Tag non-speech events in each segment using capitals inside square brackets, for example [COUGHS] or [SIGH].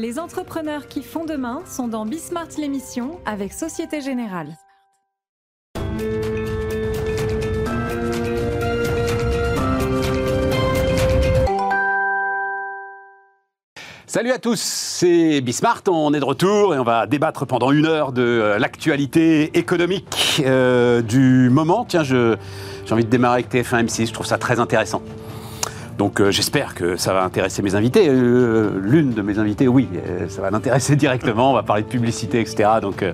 Les entrepreneurs qui font demain sont dans Bismart l'émission avec Société Générale. Salut à tous, c'est Bismart, on est de retour et on va débattre pendant une heure de euh, l'actualité économique euh, du moment. Tiens, j'ai envie de démarrer avec TF1 M6, je trouve ça très intéressant. Donc euh, j'espère que ça va intéresser mes invités. Euh, L'une de mes invités, oui, euh, ça va l'intéresser [LAUGHS] directement, on va parler de publicité, etc. Donc,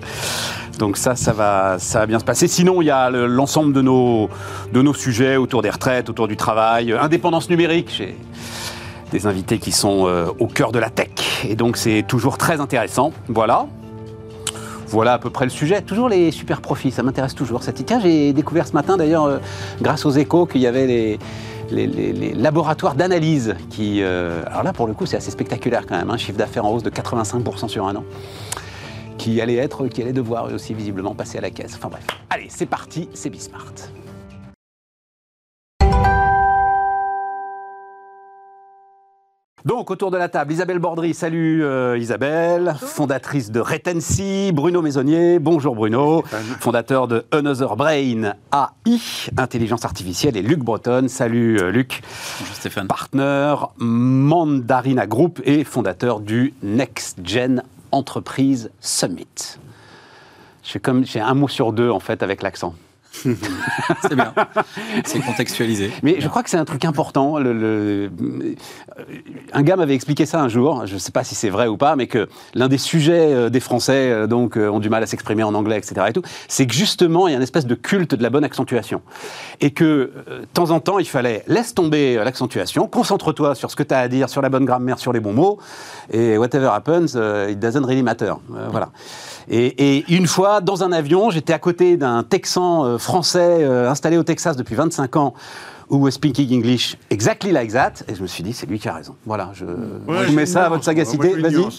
donc ça, ça va, ça va bien se passer. Sinon, il y a le- l'ensemble de nos, de nos sujets autour des retraites, autour du travail, indépendance numérique. J'ai des invités qui sont au cœur de la tech. Et donc c'est toujours très intéressant. Voilà. Voilà à peu près le sujet. Toujours les super profits, ça m'intéresse toujours. Cette... Tiens, j'ai découvert ce matin d'ailleurs, grâce aux échos, qu'il y avait les, les, laboratoires d'analyse qui... euh, Alors là, pour le coup, c'est assez spectaculaire quand même. Un chiffre d'affaires en hausse de 85% sur un an. Qui allait être, qui allait devoir aussi visiblement passer à la caisse. Enfin bref. Allez, c'est parti, c'est Bismart. Donc, autour de la table, Isabelle Bordry, salut euh, Isabelle, fondatrice de Retency, Bruno Maisonnier, bonjour Bruno, fondateur de Another Brain AI, intelligence artificielle, et Luc Breton, salut euh, Luc, Bonjour Stéphane. partner Mandarina Group et fondateur du Next Gen Entreprise Summit. J'ai comme j'ai un mot sur deux en fait avec l'accent. C'est bien. C'est contextualisé. Mais je crois que c'est un truc important. le- Un gars m'avait expliqué ça un jour, je ne sais pas si c'est vrai ou pas, mais que l'un des sujets euh, des Français euh, donc, euh, ont du mal à s'exprimer en anglais, etc. Et c'est que justement, il y a une espèce de culte de la bonne accentuation. Et que euh, de temps en temps, il fallait laisse tomber euh, l'accentuation, concentre-toi sur ce que tu as à dire, sur la bonne grammaire, sur les bons mots, et whatever happens, euh, it doesn't really matter. Euh, voilà. Et, et une fois, dans un avion, j'étais à côté d'un Texan euh, français euh, installé au Texas depuis 25 ans, who was speaking English exactly like that, et je me suis dit, c'est lui qui a raison. Voilà, je, Ouais, je mets ça à votre sagacité. Vas-y. Moi,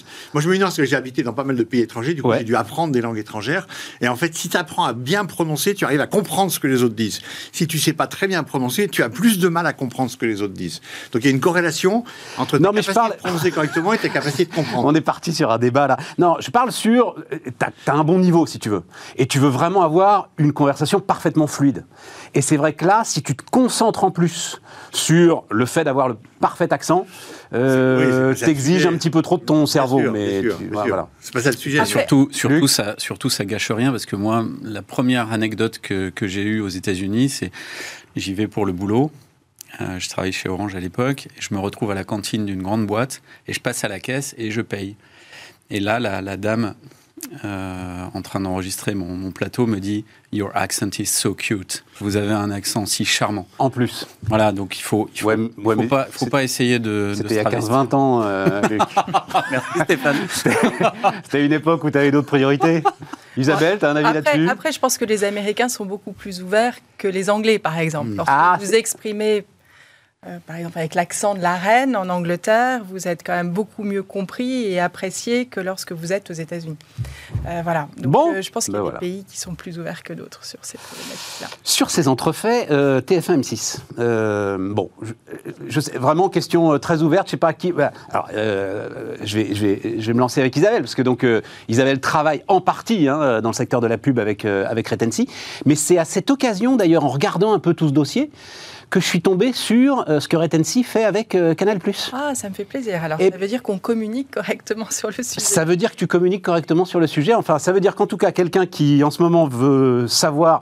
je me nuance parce que j'ai habité dans pas mal de pays étrangers. Du coup, Ouais. j'ai dû apprendre des langues étrangères. Et en fait, si tu apprends à bien prononcer, tu arrives à comprendre ce que les autres disent. Si tu sais pas très bien prononcer, tu as plus de mal à comprendre ce que les autres disent. Donc, il y a une corrélation entre Non, ta mais je capacité parle- de prononcer correctement et ta capacité de comprendre. [LAUGHS] On est parti sur un débat là. Non, je parle sur. T'as as un bon niveau si tu veux. Et tu veux vraiment avoir une conversation parfaitement fluide. Et c'est vrai que là, si tu te concentres en plus sur le fait d'avoir le parfait accent, euh, Oui, t'exiges un petit peu trop de ton cerveau. Sûr, mais sûr, tu- voilà. C'est pas ça le sujet. Après- Surtout, surtout, Luc ça, surtout, ça gâche rien parce que moi, la première anecdote que, que j'ai eue aux États-Unis, c'est j'y vais pour le boulot. Euh, je travaille chez Orange à l'époque et je me retrouve à la cantine d'une grande boîte et je passe à la caisse et je paye. Et là, la, la dame euh, en train d'enregistrer mon, mon plateau me dit Your accent is so cute. Vous avez un accent si charmant. En plus. Voilà, donc il faut, il faut, Ouais, pas, faut c'est- pas essayer de. C'était il y a travestir. 15-20 ans, euh, [LAUGHS] Luc. Merci Stéphane. C'était une époque où tu avais d'autres priorités. Isabelle, tu as un avis Après, là-dessus? après, je pense que les Américains sont beaucoup plus ouverts que les Anglais, par exemple. Lorsque Ah, vous exprimez, euh, par exemple, avec l'accent de la reine en Angleterre, vous êtes quand même beaucoup mieux compris et apprécié que lorsque vous êtes aux États-Unis. Euh, voilà. Donc, Bon, euh, je pense qu'il y ben a voilà. des pays qui sont plus ouverts que d'autres sur ces problématiques-là. Sur ces entrefaits, euh, TF1 M6. Euh, bon, je, je sais, vraiment question très ouverte. Je sais pas qui. voilà. Alors, je vais, je vais, je vais me lancer avec Isabelle parce que donc Isabelle travaille en partie hein, dans le secteur de la pub avec avec Retency. Mais c'est à cette occasion, d'ailleurs, en regardant un peu tout ce dossier, que je suis tombé sur euh, ce que Retency fait avec euh, Canal+. Ah, ça me fait plaisir. Alors, Et- ça veut dire qu'on communique correctement sur le sujet. Ça veut dire que tu communiques correctement sur le sujet. Enfin, ça veut dire qu'en tout cas, quelqu'un qui en ce moment veut savoir.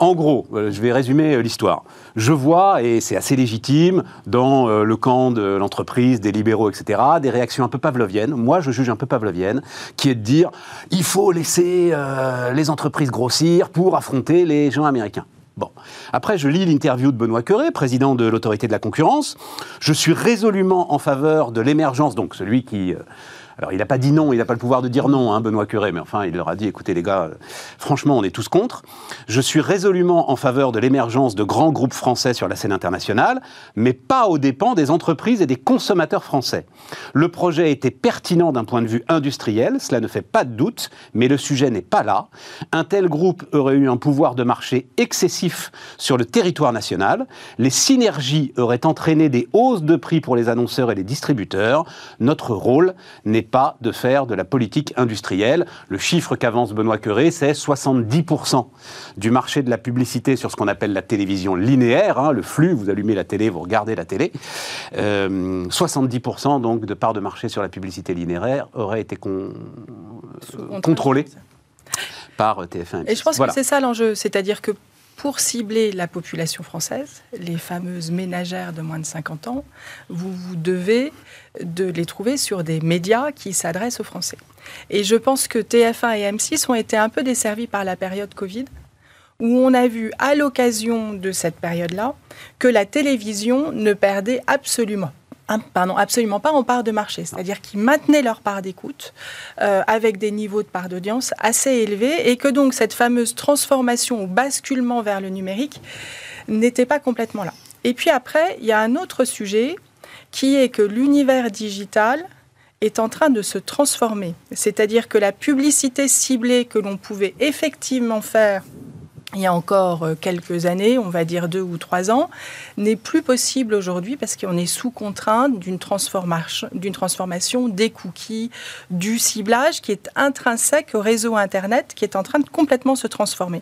En gros, euh, je vais résumer l'histoire. Je vois, et c'est assez légitime, dans le camp de l'entreprise, des libéraux, etc., des réactions un peu pavloviennes. Moi, je juge un peu pavlovienne, qui est de dire il faut laisser euh, les entreprises grossir pour affronter les gens américains. Bon. Après, je lis l'interview de Benoît Curé, président de l'autorité de la concurrence. Je suis résolument en faveur de l'émergence, donc celui qui. euh, alors, il n'a pas dit non, il n'a pas le pouvoir de dire non, hein, Benoît Curé, mais enfin, il leur a dit écoutez, les gars, euh, franchement, on est tous contre. Je suis résolument en faveur de l'émergence de grands groupes français sur la scène internationale, mais pas aux dépens des entreprises et des consommateurs français. Le projet était pertinent d'un point de vue industriel, cela ne fait pas de doute, mais le sujet n'est pas là. Un tel groupe aurait eu un pouvoir de marché excessif sur le territoire national. Les synergies auraient entraîné des hausses de prix pour les annonceurs et les distributeurs. Notre rôle n'est pas de faire de la politique industrielle. Le chiffre qu'avance Benoît Curé, c'est 70% du marché de la publicité sur ce qu'on appelle la télévision linéaire, hein, le flux, vous allumez la télé, vous regardez la télé. 70% donc de part de marché sur la publicité linéaire aurait été con... contrôlé par TF1. Et je pense que c'est ça l'enjeu, c'est-à-dire que pour cibler la population française, les fameuses ménagères de moins de 50 ans, vous, vous devez de les trouver sur des médias qui s'adressent aux Français. Et je pense que TF1 et M6 ont été un peu desservis par la période Covid, où on a vu à l'occasion de cette période-là que la télévision ne perdait absolument pardon, absolument pas en part de marché, c'est-à-dire qu'ils maintenaient leur part d'écoute euh, avec des niveaux de part d'audience assez élevés et que donc cette fameuse transformation ou basculement vers le numérique n'était pas complètement là. Et puis après, il y a un autre sujet qui est que l'univers digital est en train de se transformer. C'est-à-dire que la publicité ciblée que l'on pouvait effectivement faire il y a encore euh, quelques années, on va dire deux ou trois ans, n'est plus possible aujourd'hui parce qu'on est sous contrainte d'une transformation, transformation des cookies, du ciblage qui est intrinsèque au réseau Internet qui est en train de complètement se transformer.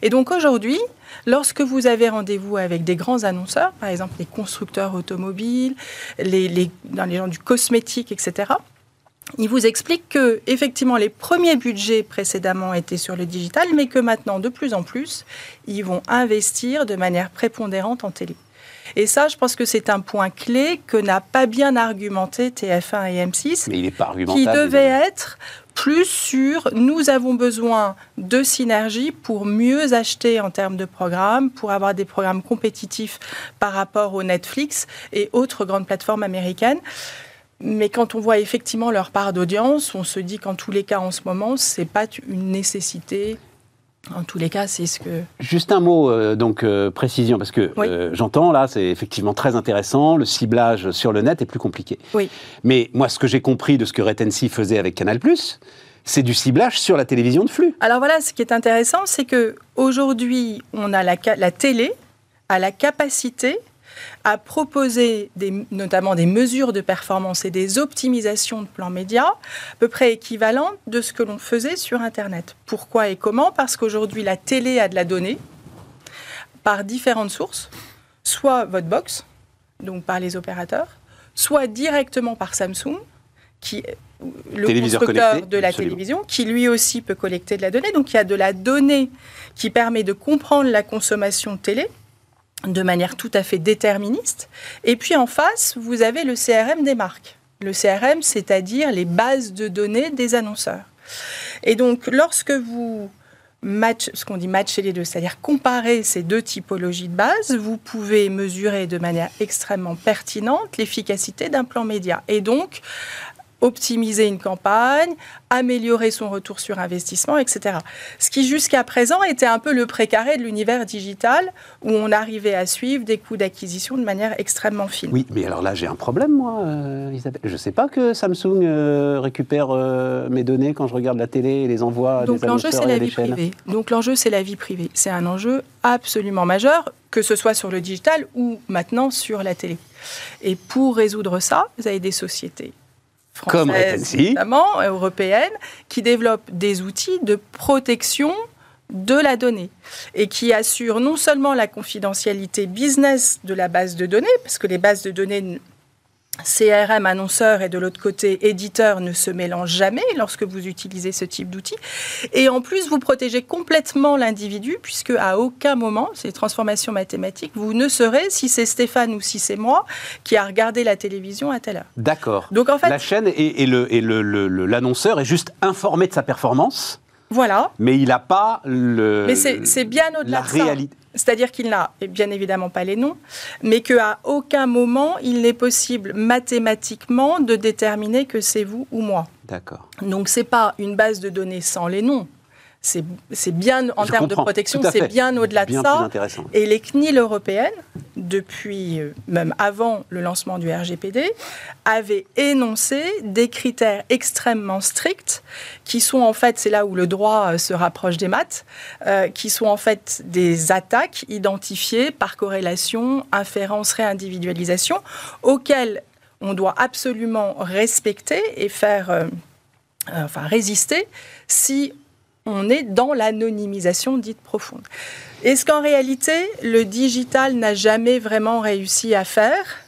Et donc aujourd'hui, lorsque vous avez rendez-vous avec des grands annonceurs, par exemple les constructeurs automobiles, les, les, dans les gens du cosmétique, etc., il vous explique que effectivement les premiers budgets précédemment étaient sur le digital, mais que maintenant de plus en plus, ils vont investir de manière prépondérante en télé. Et ça, je pense que c'est un point clé que n'a pas bien argumenté TF1 et M6, mais il pas qui devait être plus sur nous avons besoin de synergie pour mieux acheter en termes de programmes, pour avoir des programmes compétitifs par rapport au Netflix et autres grandes plateformes américaines. Mais quand on voit effectivement leur part d'audience, on se dit qu'en tous les cas, en ce moment, c'est pas une nécessité. En tous les cas, c'est ce que. Juste un mot, euh, donc euh, précision, parce que euh, j'entends là, c'est effectivement très intéressant. Le ciblage sur le net est plus compliqué. Oui. Mais moi, ce que j'ai compris de ce que Retency faisait avec Canal+, c'est du ciblage sur la télévision de flux. Alors voilà, ce qui est intéressant, c'est que aujourd'hui, on a la, la télé a la capacité à proposer notamment des mesures de performance et des optimisations de plans médias à peu près équivalentes de ce que l'on faisait sur Internet. Pourquoi et comment? Parce qu'aujourd'hui, la télé a de la donnée par différentes sources, soit votre box, donc par les opérateurs, soit directement par Samsung, qui le constructeur de la télévision, qui lui aussi peut collecter de la donnée. Donc il y a de la donnée qui permet de comprendre la consommation télé de manière tout à fait déterministe. Et puis en face, vous avez le CRM des marques. Le CRM, c'est-à-dire les bases de données des annonceurs. Et donc, lorsque vous match, ce qu'on dit matcher les deux, c'est-à-dire comparer ces deux typologies de base, vous pouvez mesurer de manière extrêmement pertinente l'efficacité d'un plan média. Et donc, optimiser une campagne, améliorer son retour sur investissement, etc. Ce qui jusqu'à présent était un peu le précaré de l'univers digital où on arrivait à suivre des coûts d'acquisition de manière extrêmement fine. Oui, mais alors là j'ai un problème moi, euh, Isabelle. Je ne sais pas que Samsung euh, récupère euh, mes données quand je regarde la télé et les envoie à Donc des l'enjeu c'est la vie privée. Donc l'enjeu c'est la vie privée. C'est un enjeu absolument majeur, que ce soit sur le digital ou maintenant sur la télé. Et pour résoudre ça, vous avez des sociétés comme notamment européenne, qui développe des outils de protection de la donnée et qui assure non seulement la confidentialité business de la base de données, parce que les bases de données CRM annonceur et de l'autre côté éditeur ne se mélangent jamais lorsque vous utilisez ce type d'outil. Et en plus, vous protégez complètement l'individu puisque à aucun moment, ces transformations mathématiques, vous ne saurez si c'est Stéphane ou si c'est moi qui a regardé la télévision à telle heure. D'accord. Donc en fait, la chaîne et, l'annonceur est juste informé de sa performance. Voilà. Mais il n'a pas le. Mais c'est bien au-delà de ça. Réalité. C'est-à-dire qu'il n'a bien évidemment pas les noms, mais qu'à aucun moment il n'est possible mathématiquement de déterminer que c'est vous ou moi. D'accord. Donc c'est pas une base de données sans les noms c'est bien, en termes de protection, c'est bien au-delà de ça. Et les CNIL européennes, depuis euh, même avant le lancement du RGPD, avaient énoncé des critères extrêmement stricts qui sont en fait, c'est là où le droit euh, se rapproche des maths, euh, qui sont en fait des attaques identifiées par corrélation, inférence, réindividualisation, auxquelles on doit absolument respecter et faire, euh, enfin résister si on est dans l'anonymisation dite profonde. Et ce qu'en réalité, le digital n'a jamais vraiment réussi à faire,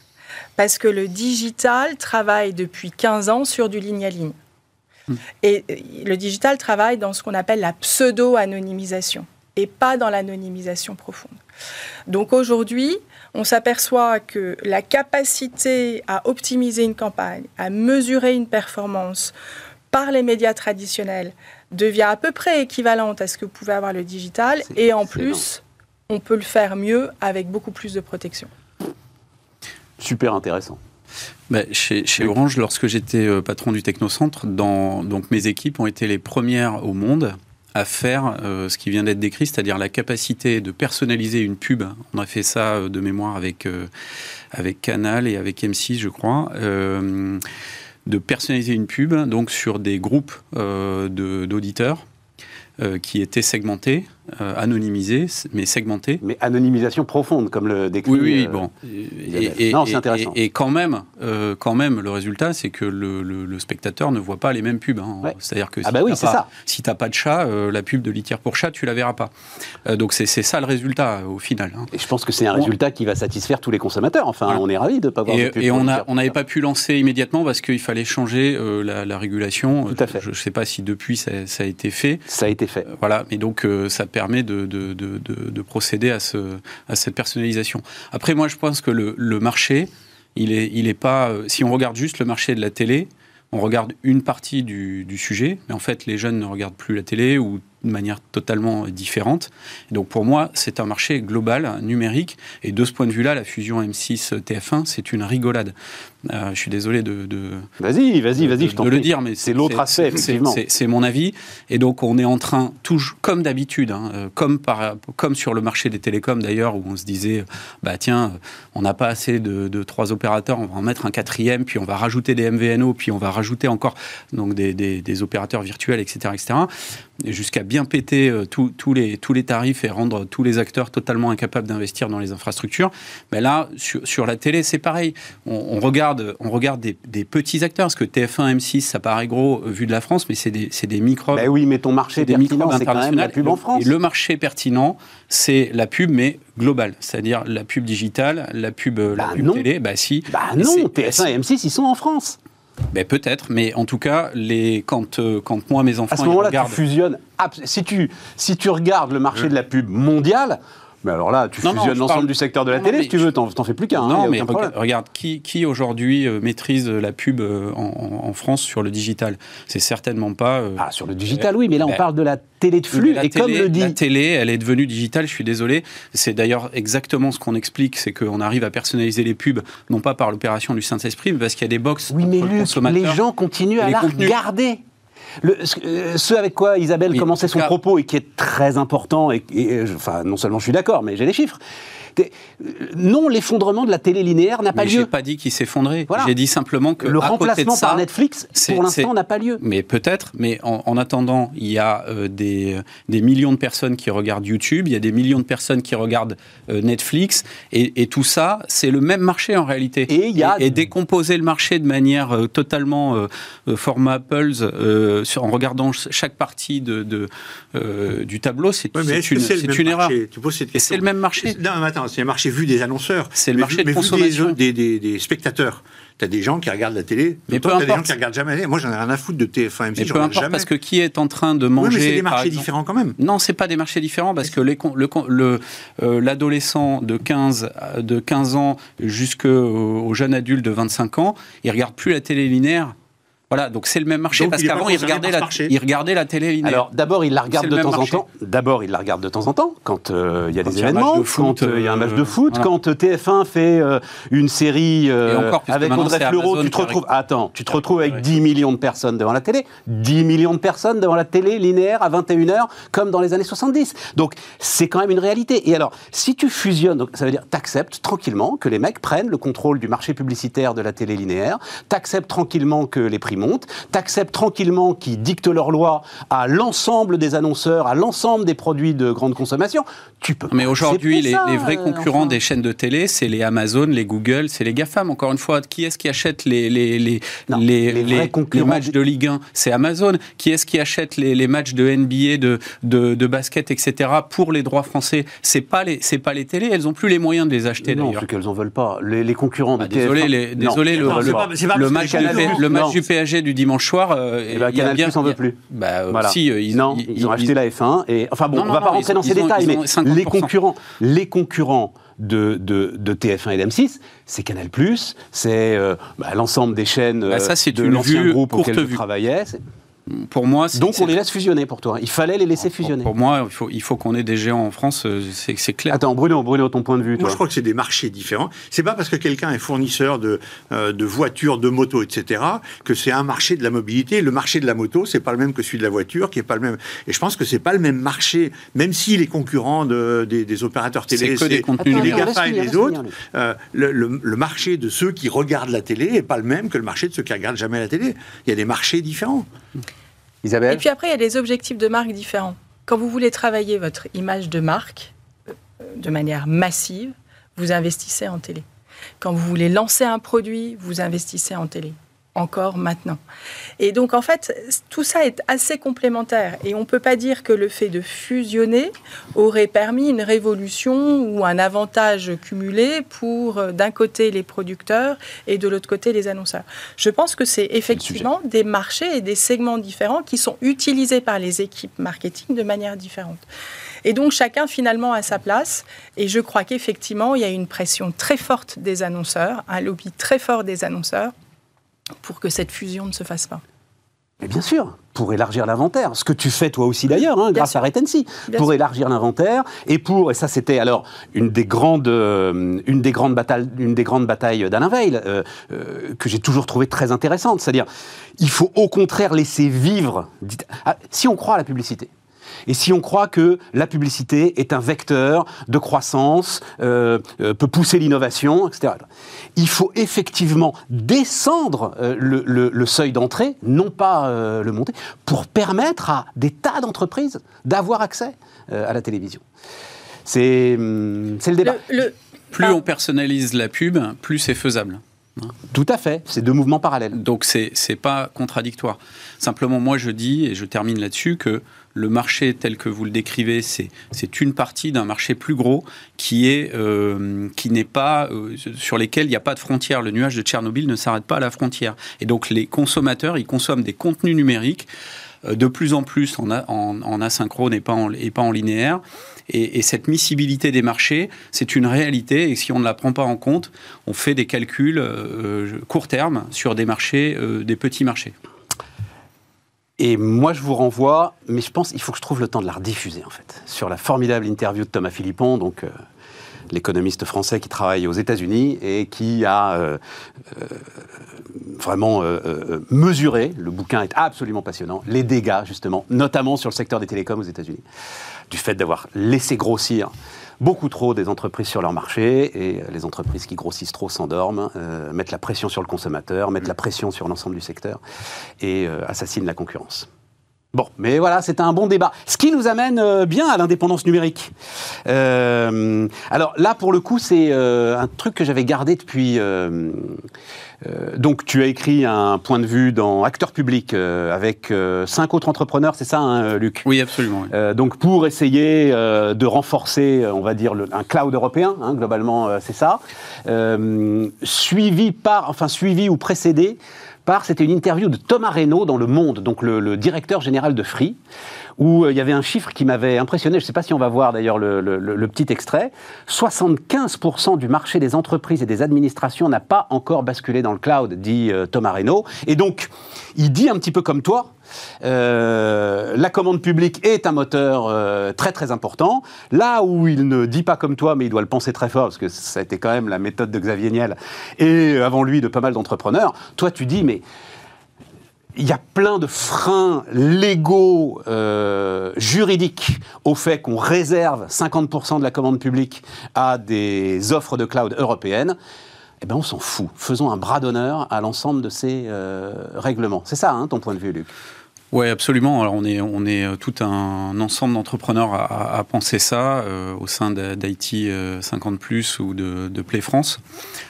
parce que le digital travaille depuis 15 ans sur du ligne à ligne? Hmm. Et euh, le digital travaille dans ce qu'on appelle la pseudo-anonymisation et pas dans l'anonymisation profonde. Donc aujourd'hui, on s'aperçoit que la capacité à optimiser une campagne, à mesurer une performance par les médias traditionnels devient à peu près équivalente à ce que pouvait avoir le digital. Et en plus, on peut le faire mieux avec beaucoup plus de protection. Super intéressant. Bah, chez, Orange, lorsque j'étais euh, patron du Technocentre, dans, donc mes équipes ont été les premières au monde à faire euh, ce qui vient d'être décrit, c'est-à-dire la capacité de personnaliser une pub. On a fait ça euh, de mémoire avec, euh, avec Canal et avec M6, je crois. De personnaliser une pub donc sur des groupes d'auditeurs qui étaient segmentés euh, anonymisé, mais segmenté. Mais anonymisation profonde, comme le décrit. Oui, oui, euh, bon. Et, non, c'est intéressant. Et, quand même, euh, quand même, le résultat, c'est que le, spectateur ne voit pas les mêmes pubs. Hein. C'est-à-dire que ah bah si tu n'as pas de chat, la pub de litière pour chat, tu la verras pas. donc c'est ça le résultat au final. Hein. Et je pense que c'est un résultat qui va satisfaire tous les consommateurs. Enfin, on est ravis de ne pas voir. Et, et on n'avait pas pu lancer immédiatement parce qu'il fallait changer la, régulation. Tout à fait. Je ne sais pas si depuis ça, ça, a été fait. Ça a été fait. voilà, mais donc ça permet de, de, de, procéder à, ce, à, cette personnalisation. Après, moi, je pense que le, le marché, il est, il est pas. Euh, si on regarde juste le marché de la télé, on regarde une partie du, du, sujet, mais en fait, les jeunes ne regardent plus la télé ou de manière totalement différente. donc pour moi, c'est un marché global, numérique, et de ce point de vue-là, la fusion M6-TF1, c'est une rigolade. Euh, je suis désolé de... vas-y, vas-y, vas-y, je t'en le dire, mais c'est l'autre aspect, C'est mon avis. Et donc on est en train, tout, comme d'habitude, hein, euh, comme, par, comme sur le marché des télécoms d'ailleurs, où on se disait, bah tiens, on n'a pas assez de, trois opérateurs, on va en mettre un quatrième, puis on va rajouter des MVNO, puis on va rajouter encore donc des, des, des opérateurs virtuels, etc., etc. Jusqu'à bien péter euh, tous les, tous les tarifs et rendre tous les acteurs totalement incapables d'investir dans les infrastructures. Mais là, sur, sur la télé, c'est pareil. On, regarde, on regarde des, des, petits acteurs, parce que TF1, M6, ça paraît gros euh, vu de la France, mais c'est des, des microbes. Ben oui, mais ton marché des pertinent, c'est quand même la pub en France. le marché pertinent, c'est la pub, mais globale, c'est-à-dire la pub digitale, la pub, la bah télé. Bah si. Bah non, TF1 et M6, ils sont en France. Ben peut-être, mais en tout cas, les, quand, euh, quand moi, mes enfants. À ce moment-là, tu fusionnes. Si tu, si tu regardes le marché de la pub mondiale, mais alors là, tu fusionnes l'ensemble du secteur de la télé, si tu veux, t'en fais plus qu'un. Hein, non, mais regarde, qui, qui aujourd'hui euh, maîtrise la pub euh, en, France sur le digital? C'est certainement pas. Euh, ah, sur le digital, oui, mais là, on parle de la télé de flux, et comme le dit. La télé, elle est devenue digitale, je suis désolé. C'est d'ailleurs exactement ce qu'on explique, c'est qu'on arrive à personnaliser les pubs, non pas par l'opération du Saint-Esprit, mais parce qu'il y a des box. Oui, mais Luc, les gens continuent à la regarder. Le, euh, ce avec quoi Isabelle commençait son propos et qui est très important, et, enfin, non seulement je suis d'accord, mais j'ai les chiffres, non, l'effondrement de la télé linéaire n'a pas lieu. J'ai pas dit qu'il s'effondrait. J'ai dit simplement que le remplacement par Netflix, pour l'instant, n'a pas lieu. Mais peut-être. Mais en, attendant, il y a euh, des, des, millions de personnes qui regardent YouTube, il y a des millions de personnes qui regardent euh, Netflix, et, tout ça, c'est le même marché en réalité. Et, il y a... et, décomposer le marché de manière euh, totalement format Apples, en regardant chaque partie de, du tableau, c'est une, une erreur. Et c'est le même marché. Non, mais attends, c'est un marché vu des annonceurs. C'est le marché de consommation. Des, des, des, spectateurs. Tu as des gens qui regardent la télé, mais tu as des gens qui regardent jamais. Moi, j'en ai rien à foutre de TF1 MC. Mais peu importe, jamais. parce que qui est en train de manger. Oui, mais c'est des marchés différents quand même. Non, c'est pas des marchés différents, parce que le, euh, l'adolescent de 15, de 15 ans jusqu'au jeune adulte de 25 ans, il regarde plus la télé linéaire voilà, donc c'est le même marché parce qu'avant il, regardait la, il regardait la télé linéaire. Alors d'abord il la regarde de temps en temps. D'abord il la regarde de temps en temps quand euh, il y a des événements, quand euh, il y a un match de euh, foot, quand TF1 fait une série avec André Fleurot, tu te retrouves. Attends, tu te retrouves avec 10 millions de personnes devant la télé, 10 millions de personnes devant la télé linéaire à 21 h comme dans les années 70. Donc c'est quand même une réalité. Et alors si tu fusionnes, donc, ça veut dire t'acceptes tranquillement que les mecs prennent le contrôle du marché publicitaire de la télé linéaire, t'acceptes tranquillement que les prix montent, t'acceptes tranquillement qu'ils dictent leurs lois à l'ensemble des annonceurs, à l'ensemble des produits de grande consommation. Tu peux. Mais aujourd'hui, les, vrais euh, concurrents enfin. des chaînes de télé, c'est les Amazon, les Google, c'est les GAFAM. Encore une fois, qui est-ce qui achète les, les, les, Non, les, les les- concurrents les matchs de Ligue 1 C'est Amazon. Qui est-ce qui achète les, les matchs de NBA, de, de, de basket, etc. pour les droits français? C'est pas les, c'est pas les télés. Elles n'ont plus les moyens de les acheter Non, d'ailleurs. c'est qu'elles en veulent pas. Les, les concurrents Bah, de désolé, TF1, les- non, désolé, le, pas. match, du, le match non. du PSG du dimanche soir. euh, Eh il ben, Canal+, bien- en veut plus. Bah, euh, Voilà. si, euh, ils, non, ils- ils, ont ils- acheté la F1 et enfin bon, Non, on non, va pas rentrer dans ces détails, mais 50%. les concurrents, les concurrents de, de, de TF1 et d'M6, c'est Canal+, c'est euh, bah, l'ensemble des chaînes Bah, ça, euh, c'est de une l'ancien vue groupe auquel courte je vue. travaillais. Pour moi, c'est- Donc on les laisse fusionner pour toi. Il fallait les laisser pour, fusionner. pour moi, il faut, il faut qu'on ait des géants en France. euh, C'est c'est clair. Attends, Bruno, Bruno, ton point de vue, Moi, toi. je crois que c'est des marchés différents. C'est pas parce que quelqu'un est fournisseur de, euh, de voitures, de motos, etc., que c'est un marché de la mobilité. Le marché de la moto, c'est pas le même que celui de la voiture, qui est pas le même. Et je pense que c'est pas le même marché, même si les concurrents de- des, des opérateurs télé, C'est que des contenus GAFA et laisse autres, euh, le, le- le marché de ceux qui regardent la télé est pas le même que le marché de ceux qui regardent jamais la télé. Il y a des marchés différents. Et puis après, il y a des objectifs de marque différents. Quand vous voulez travailler votre image de marque euh, de manière massive, vous investissez en télé. Quand vous voulez lancer un produit, vous investissez en télé. Encore maintenant. Et donc, en fait, tout ça est assez complémentaire. Et on ne peut pas dire que le fait de fusionner aurait permis une révolution ou un avantage cumulé pour, euh, d'un côté, les producteurs et de l'autre côté, les annonceurs. Je pense que c'est effectivement des marchés et des segments différents qui sont utilisés par les équipes marketing de manière différente. Et donc chacun finalement a sa place. Et je crois qu'effectivement, il y a une pression très forte des annonceurs, un lobby très fort des annonceurs pour que cette fusion ne se fasse pas. Mais bien sûr, pour élargir l'inventaire. Ce que tu fais toi aussi d'ailleurs, hein, grâce sûr. à Retency, pour sûr. élargir l'inventaire et pour et ça c'était alors une des grandes euh, une des grandes batailles une des grandes batailles d'Alain Veil euh, euh, que j'ai toujours trouvé très intéressante. C'est-à-dire, il faut au contraire laisser vivre. ah, si on croit à la publicité. Et si on croit que la publicité est un vecteur de croissance, euh, euh, peut pousser l'innovation, etc., il faut effectivement descendre euh, le, le- le seuil d'entrée, non pas euh, le monter, pour permettre à des tas d'entreprises d'avoir accès euh, à la télévision. C'est hum, c'est le débat. Le- le- Plus Ah. on personnalise la pub, plus c'est faisable. Tout à fait. C'est deux mouvements parallèles. Donc c'est c'est pas contradictoire. Simplement, moi je dis et je termine là-dessus que le marché tel que vous le décrivez, c'est une partie d'un marché plus gros qui euh, n'est pas euh, sur lesquels il n'y a pas de frontière. Le nuage de Tchernobyl ne s'arrête pas à la frontière. Et donc les consommateurs, ils consomment des contenus numériques euh, de plus en plus en, asynchrone et pas en, linéaire. Et, et cette miscibilité des marchés, c'est une réalité. Et si on ne la prend pas en compte, on fait des calculs court terme sur des marchés, des petits marchés. Et moi, je vous renvoie, mais je pense qu'il faut que je trouve le temps de la rediffuser, en fait, sur la formidable interview de Thomas Philippon, donc euh, l'économiste français qui travaille aux États-Unis et qui a euh, euh, vraiment mesuré, le bouquin est absolument passionnant, les dégâts, justement, notamment sur le secteur des télécoms aux États-Unis, du fait d'avoir laissé grossir beaucoup trop des entreprises sur leur marché et euh, les entreprises qui grossissent trop s'endorment, euh, mettent la pression sur le consommateur, mettent la pression sur l'ensemble du secteur et euh, assassinent la concurrence. Bon, mais voilà, c'est un bon débat. Ce qui nous amène euh, bien à l'indépendance numérique. Euh, alors là, pour le coup, c'est euh, un truc que j'avais gardé depuis. donc, tu as écrit un point de vue dans Acteur Public avec cinq autres entrepreneurs, c'est ça, hein, Luc? Oui, absolument. oui. donc pour essayer de renforcer, on va dire, le- un cloud européen, hein, globalement, c'est ça, suivi par, enfin suivi ou précédé c'était une interview de Thomas Reynaud dans Le Monde, donc le directeur général de Free, où euh, il y avait un chiffre qui m'avait impressionné, je ne sais pas si on va voir d'ailleurs le, petit extrait, 75% du marché des entreprises et des administrations n'a pas encore basculé dans le cloud, dit euh, Thomas Reynaud, et donc il dit un petit peu comme toi, euh, la commande publique est un moteur très très important. Là où il ne dit pas comme toi, mais il doit le penser très fort, parce que ça a été quand même la méthode de Xavier Niel, et avant lui de pas mal d'entrepreneurs, toi tu dis, mais il y a plein de freins légaux, euh, juridiques, au fait qu'on réserve 50% de la commande publique à des offres de cloud européennes. eh ben on s'en fout. Faisons un bras d'honneur à l'ensemble de ces euh, règlements. C'est ça, hein, ton point de vue, Luc? Oui, absolument. Alors on est, on est euh, tout un ensemble d'entrepreneurs à, penser ça euh, au sein d'IT 50 plus ou de, de, Play France.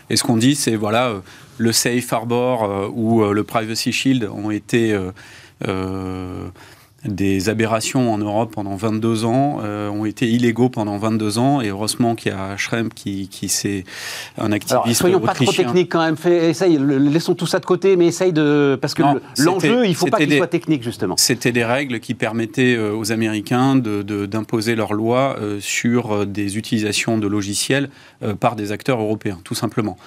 Et ce qu'on dit, c'est voilà, le Safe Harbor ou le Privacy Shield ont été des aberrations en Europe pendant 22 ans, euh, ont été illégaux pendant 22 ans, et heureusement qu'il y a Schrem qui, qui c'est un activiste Alors, soyons pas trop techniques quand même, fait, essaye, laissons tout ça de côté, mais essaye de... Parce que l'enjeu, il ne faut pas qu'il soit technique, justement. C'était des règles qui permettaient euh, aux Américains d'imposer de, leurs lois euh, sur des utilisations de logiciels par des acteurs européens, tout simplement.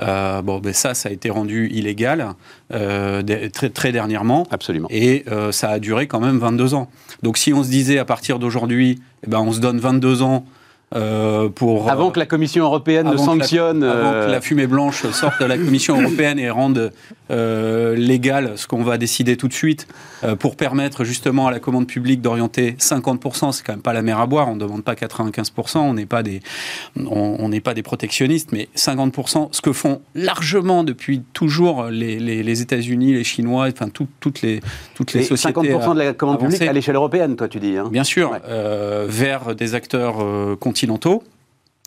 Euh, bon, ben ça, ça a été rendu illégal euh, très, très dernièrement. Absolument. Et euh, ça a duré quand même 22 ans. Donc si on se disait à partir d'aujourd'hui, eh ben, on se donne 22 ans euh, pour, avant que la Commission européenne ne sanctionne. avant que la fumée blanche sorte de la Commission [LAUGHS] européenne et rende euh, légal ce qu'on va décider tout de suite euh, pour permettre justement à la commande publique d'orienter 50%, c'est quand même pas la mer à boire, on ne demande pas 95%, on n'est pas, des, on, n'est pas des protectionnistes, mais 50%, ce que font largement depuis toujours les, les, États-Unis, les Chinois, enfin toutes les, toutes les sociétés. 50% de la commande publique à l'échelle européenne, toi tu dis. Hein. Bien sûr, vers des acteurs continentaux.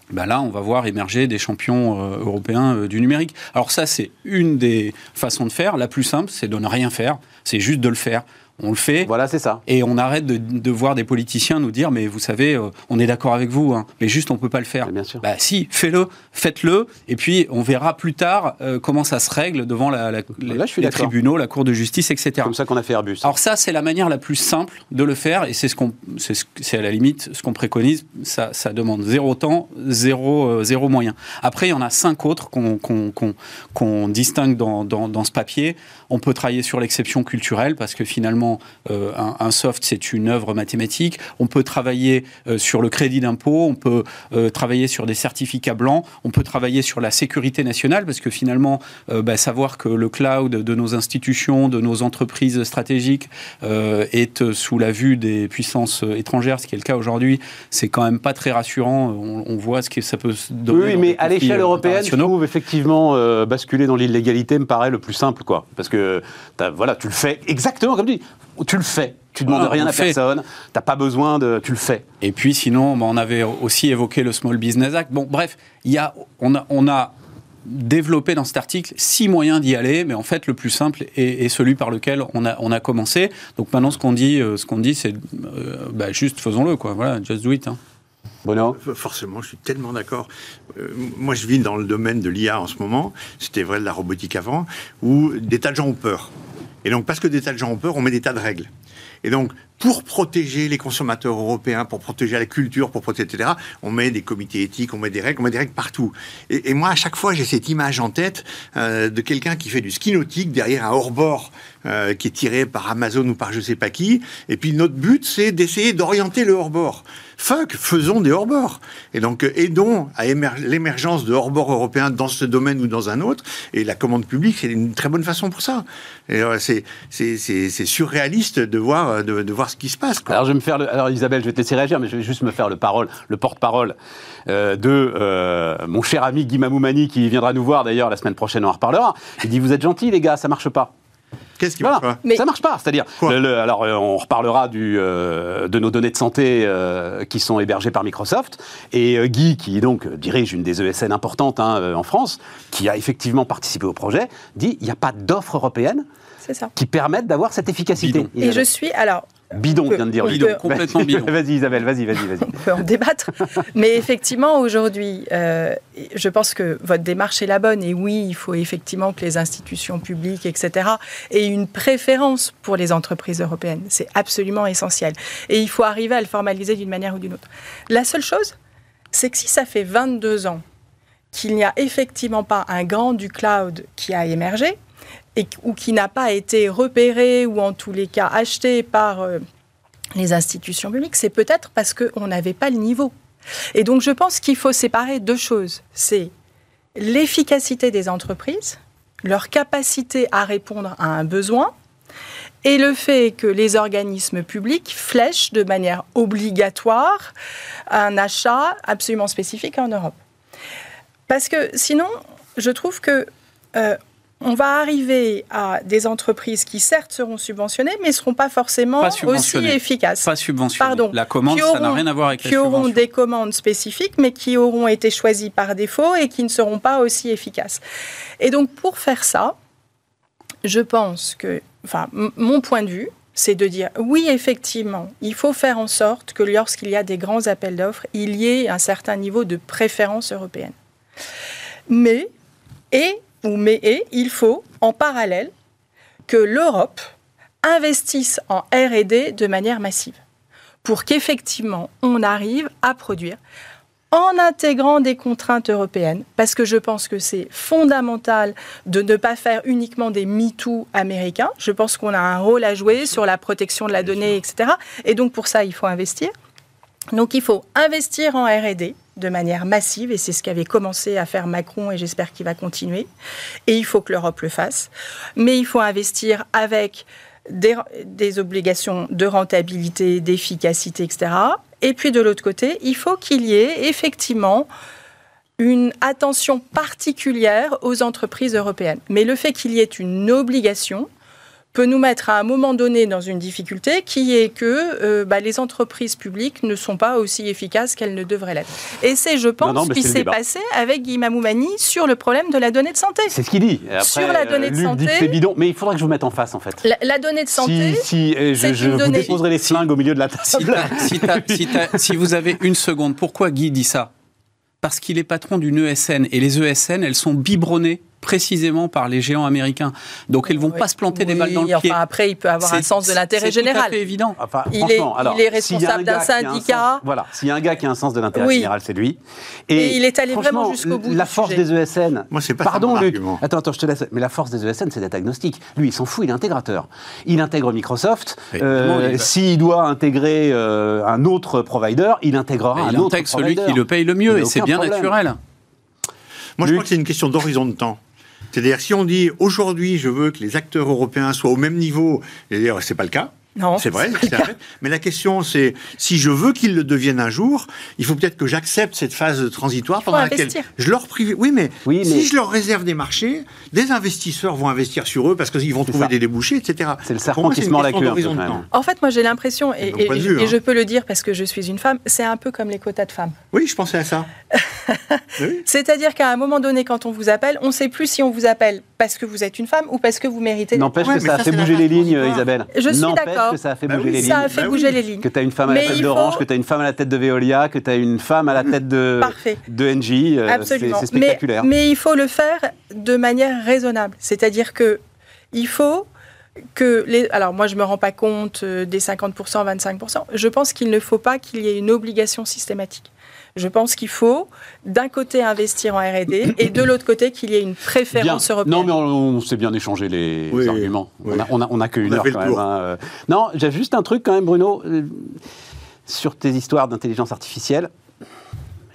Ben là, on va voir émerger des champions euh, européens euh, du numérique. Alors ça, c'est une des façons de faire. La plus simple, c'est de ne rien faire. C'est juste de le faire on le fait. Voilà, c'est ça. Et on arrête de, voir des politiciens nous dire, mais vous savez, euh, on est d'accord avec vous, hein, mais juste on peut pas le faire. Bien sûr. Bah si, fais-le, faites-le, et puis on verra plus tard euh, comment ça se règle devant la, les tribunaux, la Cour de justice, etc. Comme ça qu'on a fait Airbus. Alors ça, c'est la manière la plus simple de le faire, et c'est ce qu'on, c'est à la limite ce qu'on préconise. Ça, ça demande zéro temps, zéro, euh, zéro moyen. Après, il y en a cinq autres qu'on distingue dans, dans ce papier. On peut travailler sur l'exception culturelle parce que finalement, euh, un, soft, c'est une œuvre mathématique. On peut travailler euh, sur le crédit d'impôt, on peut euh, travailler sur des certificats blancs, on peut travailler sur la sécurité nationale parce que finalement, bah, savoir que le cloud de nos institutions, de nos entreprises stratégiques est sous la vue des puissances étrangères, ce qui est le cas aujourd'hui, c'est quand même pas très rassurant. On, voit ce que ça peut donner. Oui, mais à l'échelle européenne, je trouve effectivement basculer dans l'illégalité me paraît le plus simple, quoi. Parce que voilà, tu le fais exactement comme tu dis. Tu le fais. Tu demandes rien à personne. T'as pas besoin de. Tu le fais. Et puis sinon, bah, on avait aussi évoqué le Small Business Act. Bon, bref, il y a, on a, on a développé dans cet article six moyens d'y aller, mais en fait le plus simple est, celui par lequel on a, on a commencé. Donc maintenant ce qu'on dit, euh, ce qu'on dit, c'est euh, bah, juste faisons-le quoi. Voilà, just do it. Hein. Bono Forcément, je suis tellement d'accord. Euh, moi, je vis dans le domaine de l'IA en ce moment. C'était vrai de la robotique avant, où des tas de gens ont peur. Et donc, parce que des tas de gens ont peur, on met des tas de règles. Et donc, pour protéger les consommateurs européens, pour protéger la culture, pour protéger, etc., on met des comités éthiques, on met des règles, on met des règles partout. Et, moi, à chaque fois, j'ai cette image en tête euh, de quelqu'un qui fait du ski nautique derrière un hors-bord euh, qui est tiré par Amazon ou par je sais pas qui. Et puis, notre but, c'est d'essayer d'orienter le hors-bord fuck, faisons des hors-bords. Et donc, euh, aidons à l'émergence de hors-bords européens dans ce domaine ou dans un autre. Et la commande publique, c'est une très bonne façon pour ça. Euh, c'est surréaliste de voir, de, voir ce qui se passe. Alors, je vais me faire Alors, Isabelle, je vais te laisser réagir, mais je vais juste me faire le, parole, le porte-parole euh, de mon cher ami Guy Mamoumani, qui viendra nous voir d'ailleurs la semaine prochaine, on en reparlera. Il dit Vous êtes gentils, les gars, ça marche pas. Qu'est-ce qui marche pas Mais... Ça marche pas. C'est-à-dire, alors euh, on reparlera du, euh, de nos données de santé euh, qui sont hébergées par Microsoft. Et Guy, qui donc dirige une des ESN importantes hein, en France, qui a effectivement participé au projet, dit il n'y a pas d'offre européenne qui permette d'avoir cette efficacité. Et je suis alors Bidon, vient de dire bidon, complètement [LAUGHS] bidon. vas-y Isabelle, vas-y, vas-y, vas-y. On peut en débattre. Mais effectivement, aujourd'hui, euh, je pense que votre démarche est la bonne. Et oui, il faut effectivement que les institutions publiques, etc., aient une préférence pour les entreprises européennes. C'est absolument essentiel. Et il faut arriver à le formaliser d'une manière ou d'une autre. La seule chose, c'est que si ça fait 22 ans qu'il n'y a effectivement pas un grand du cloud qui a émergé, ou qui n'a pas été repéré ou en tous les cas acheté par euh, les institutions publiques, c'est peut-être parce qu'on n'avait pas le niveau. Et donc je pense qu'il faut séparer deux choses. C'est l'efficacité des entreprises, leur capacité à répondre à un besoin, et le fait que les organismes publics flèchent de manière obligatoire un achat absolument spécifique en Europe. Parce que sinon, je trouve que euh, on va arriver à des entreprises qui certes seront subventionnées, mais ne seront pas forcément Pas aussi subventionnées. efficaces. Pas subventionné. Pardon. La commande, ça n'a rien à voir avec la qui auront des commandes spécifiques, mais qui auront été choisies par défaut et qui ne seront pas aussi efficaces. Et donc, pour faire ça, je pense que, enfin, mon point de vue, c'est de dire oui, effectivement, il faut faire en sorte que lorsqu'il y a des grands appels d'offres, il y ait un certain niveau de préférence européenne. Mais, et, ou mais, et, il faut, en parallèle, que l'Europe investisse en RD de manière massive pour qu'effectivement on arrive à produire en intégrant des contraintes européennes, parce que je pense que c'est fondamental de ne pas faire uniquement des MeToo américains. Je pense qu'on a un rôle à jouer sur la protection de la donnée, etc. Et donc pour ça, il faut investir. Donc il faut investir en RD de manière massive, et c'est ce qu'avait commencé à faire Macron, et j'espère qu'il va continuer. Et il faut que l'Europe le fasse. Mais il faut investir avec des, des obligations de rentabilité, d'efficacité, etc. Et puis de l'autre côté, il faut qu'il y ait effectivement une attention particulière aux entreprises européennes. Mais le fait qu'il y ait une obligation peut nous mettre à un moment donné dans une difficulté qui est que euh, bah, les entreprises publiques ne sont pas aussi efficaces qu'elles ne devraient l'être. Et c'est, je pense, non, ce mais qui s'est passé avec Guy Mamoumani sur le problème de la donnée de santé. C'est ce qu'il dit. Après, Sur la donnée de Luc santé- c'est bidon, mais il faudrait que je vous mette en face, en fait. La, la donnée de santé, si, si je, vous donnée. déposerai les flingues au milieu de la table. [LAUGHS] si vous avez une seconde, pourquoi Guy dit ça? Parce qu'il est patron d'une ESN et les ESN, elles sont biberonnées précisément par les géants américains. Donc elles vont Oui, pas se planter des balles dans le enfin, pied. après, il peut avoir un C'est- sens de l'intérêt c'est général. fait évident. Enfin, Il franchement, est- alors, il est responsable d'un syndicat. sens- voilà, s'il y a un gars qui a un sens de l'intérêt Oui. général, c'est lui. Et il est allé vraiment jusqu'au bout La du force sujet. des ESN. Moi, c'est pas ça Pardon, mon Luc. argument. Attends, attends, je te laisse. Mais la force des ESN, c'est d'être agnostique. Lui, il s'en fout, il est intégrateur. Il intègre Microsoft. Euh, il S'il doit intégrer euh, un autre provider, il intégrera un il autre intègre celui provider. qui le paye le Il mieux et c'est bien naturel. Moi, je crois que c'est une question d'horizon de temps. C'est-à-dire, si on dit aujourd'hui, je veux que les acteurs européens soient au même niveau, c'est-à-dire, c'est pas le cas. Non, c'est vrai, c'est fait. Mais la question, c'est si je veux qu'ils le deviennent un jour, il faut peut-être que j'accepte cette phase transitoire pendant laquelle investir. je leur prive. Oui, mais, Oui, mais- si je leur réserve des marchés, des investisseurs vont investir sur eux parce qu'ils vont trouver ça. des débouchés, etc. C'est le serpent moi, qui se mord la queue, peu. En fait, moi j'ai l'impression, et, hein. je peux le dire parce que je suis une femme, c'est un peu comme les quotas de femmes. Oui, je pensais à ça. [LAUGHS] Oui. C'est-à-dire qu'à un moment donné, quand on vous appelle, on ne sait plus si on vous appelle parce que vous êtes une femme ou parce que vous méritez. d'être N'empêche Ouais, que ça a fait bouger les lignes. Isabelle. Je suis d'accord. que ça a fait Bah bouger Ça a fait Bah bouger les lignes. Que tu as une femme à la tête d'Orange, que tu as une femme à la tête de Veolia, que tu as une femme à la tête de, [LAUGHS] Parfait. de NJ. euh, c'est- Absolument. C'est mais, spectaculaire. mais il faut le faire de manière raisonnable. C'est-à-dire que il faut que les. Alors moi, je me rends pas compte euh, des 50%, 25%. Je pense qu'il ne faut pas qu'il y ait une obligation systématique. Je pense qu'il faut, d'un côté, investir en R&D et de l'autre côté, qu'il y ait une Bien. préférence européenne. Non, mais on, on s'est bien échangé les Oui, arguments. oui. On a, on a, on a que une On a heure quand même. hein. Non, j'ai juste un truc quand même, Bruno, euh, sur tes histoires d'intelligence artificielle.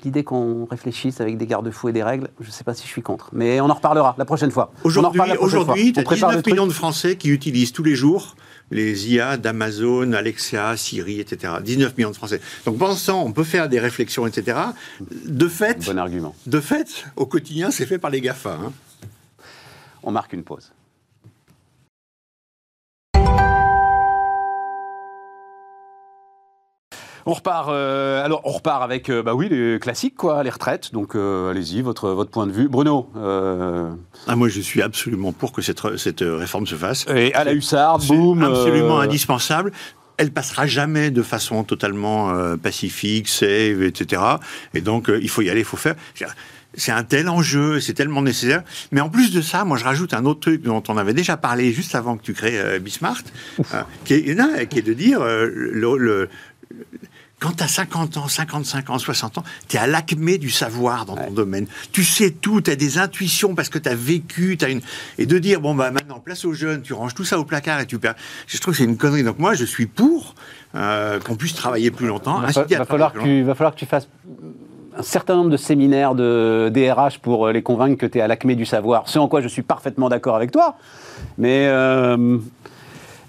L'idée qu'on réfléchisse avec des garde-fous et des règles, je ne sais pas si je suis contre. Mais on en reparlera la prochaine fois. Aujourd'hui, fois. tu as On prépare le 19 truc. millions de Français qui utilisent tous les jours les IA d'Amazon, Alexa, Siri, etc. 19 millions de Français. Donc pensant, on peut faire des réflexions, etc. De fait, Bon argument. de fait, au quotidien, c'est fait par les GAFA. hein. On marque une pause. On repart, euh, alors on repart avec, euh, bah oui, les classiques quoi, les retraites. Donc euh, allez-y, votre votre point de vue, Bruno. Ah, moi, je suis absolument pour que cette, cette réforme se fasse. et à la hussarde, boum. absolument indispensable. Elle passera jamais de façon totalement euh, pacifique, safe, etc. Et donc, euh, il faut y aller, il faut faire. C'est un tel enjeu, c'est tellement nécessaire. Mais en plus de ça, moi, je rajoute un autre truc dont on avait déjà parlé juste avant que tu crées euh, Bismart, qui, est, qui est de dire le, le- quand tu as 50 ans, 55 ans, 60 ans, tu es à l'acmé du savoir dans ton domaine. Tu sais tout, tu as des intuitions parce que tu as vécu. As une... Et de dire, bon, bah, maintenant, place aux jeunes, tu ranges tout ça au placard et tu perds. Je trouve que c'est une connerie. Donc, moi, je suis pour euh, qu'on puisse travailler plus longtemps. va, à va falloir que tu, va falloir que tu fasses un certain nombre de séminaires de DRH pour euh, les convaincre que tu es à l'acmé du savoir. Ce en quoi je suis parfaitement d'accord avec toi. Mais euh,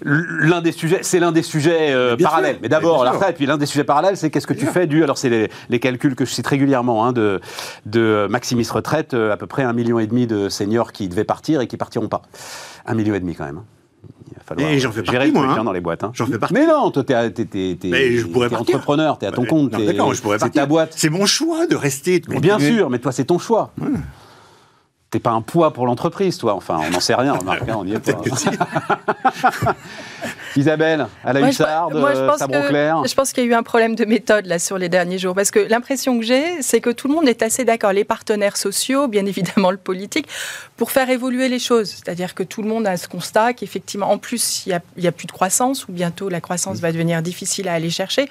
l'un des sujets, c'est l'un des sujets euh, Mais parallèles. sûr. Mais d'abord la retraite, puis l'un des sujets parallèles, c'est qu'est-ce que tu fais du. Alors c'est les, les calculs que je cite régulièrement hein, de, de Maximis Retraite, euh, à peu près un million et demi de seniors qui devaient partir et qui partiront pas. Un million et demi quand même. hein. Il va falloir Et j'en fais gérer partie, moi, hein. hein, dans les boîtes. hein. J'en fais partie. Mais non, toi, t'es, entrepreneur, t'es à ton compte. d'accord, je pourrais c'est ta boîte. C'est mon choix de rester. de Mais bien sûr, mais toi, c'est ton choix. T'es pas un poids pour l'entreprise, toi. Enfin, on n'en sait rien, remarque, hein, on n'y est pas. [LAUGHS] Isabelle, à la Moi, je- hussarde, moi, je euh, pense que- clair. Je pense qu'il y a eu un problème de méthode là sur les derniers jours, parce que l'impression que j'ai, c'est que tout le monde est assez d'accord, les partenaires sociaux, bien évidemment le politique, pour faire évoluer les choses. C'est-à-dire que tout le monde a ce constat qu'effectivement, en plus, il y a, il y a plus de croissance, ou bientôt la croissance va devenir difficile à aller chercher.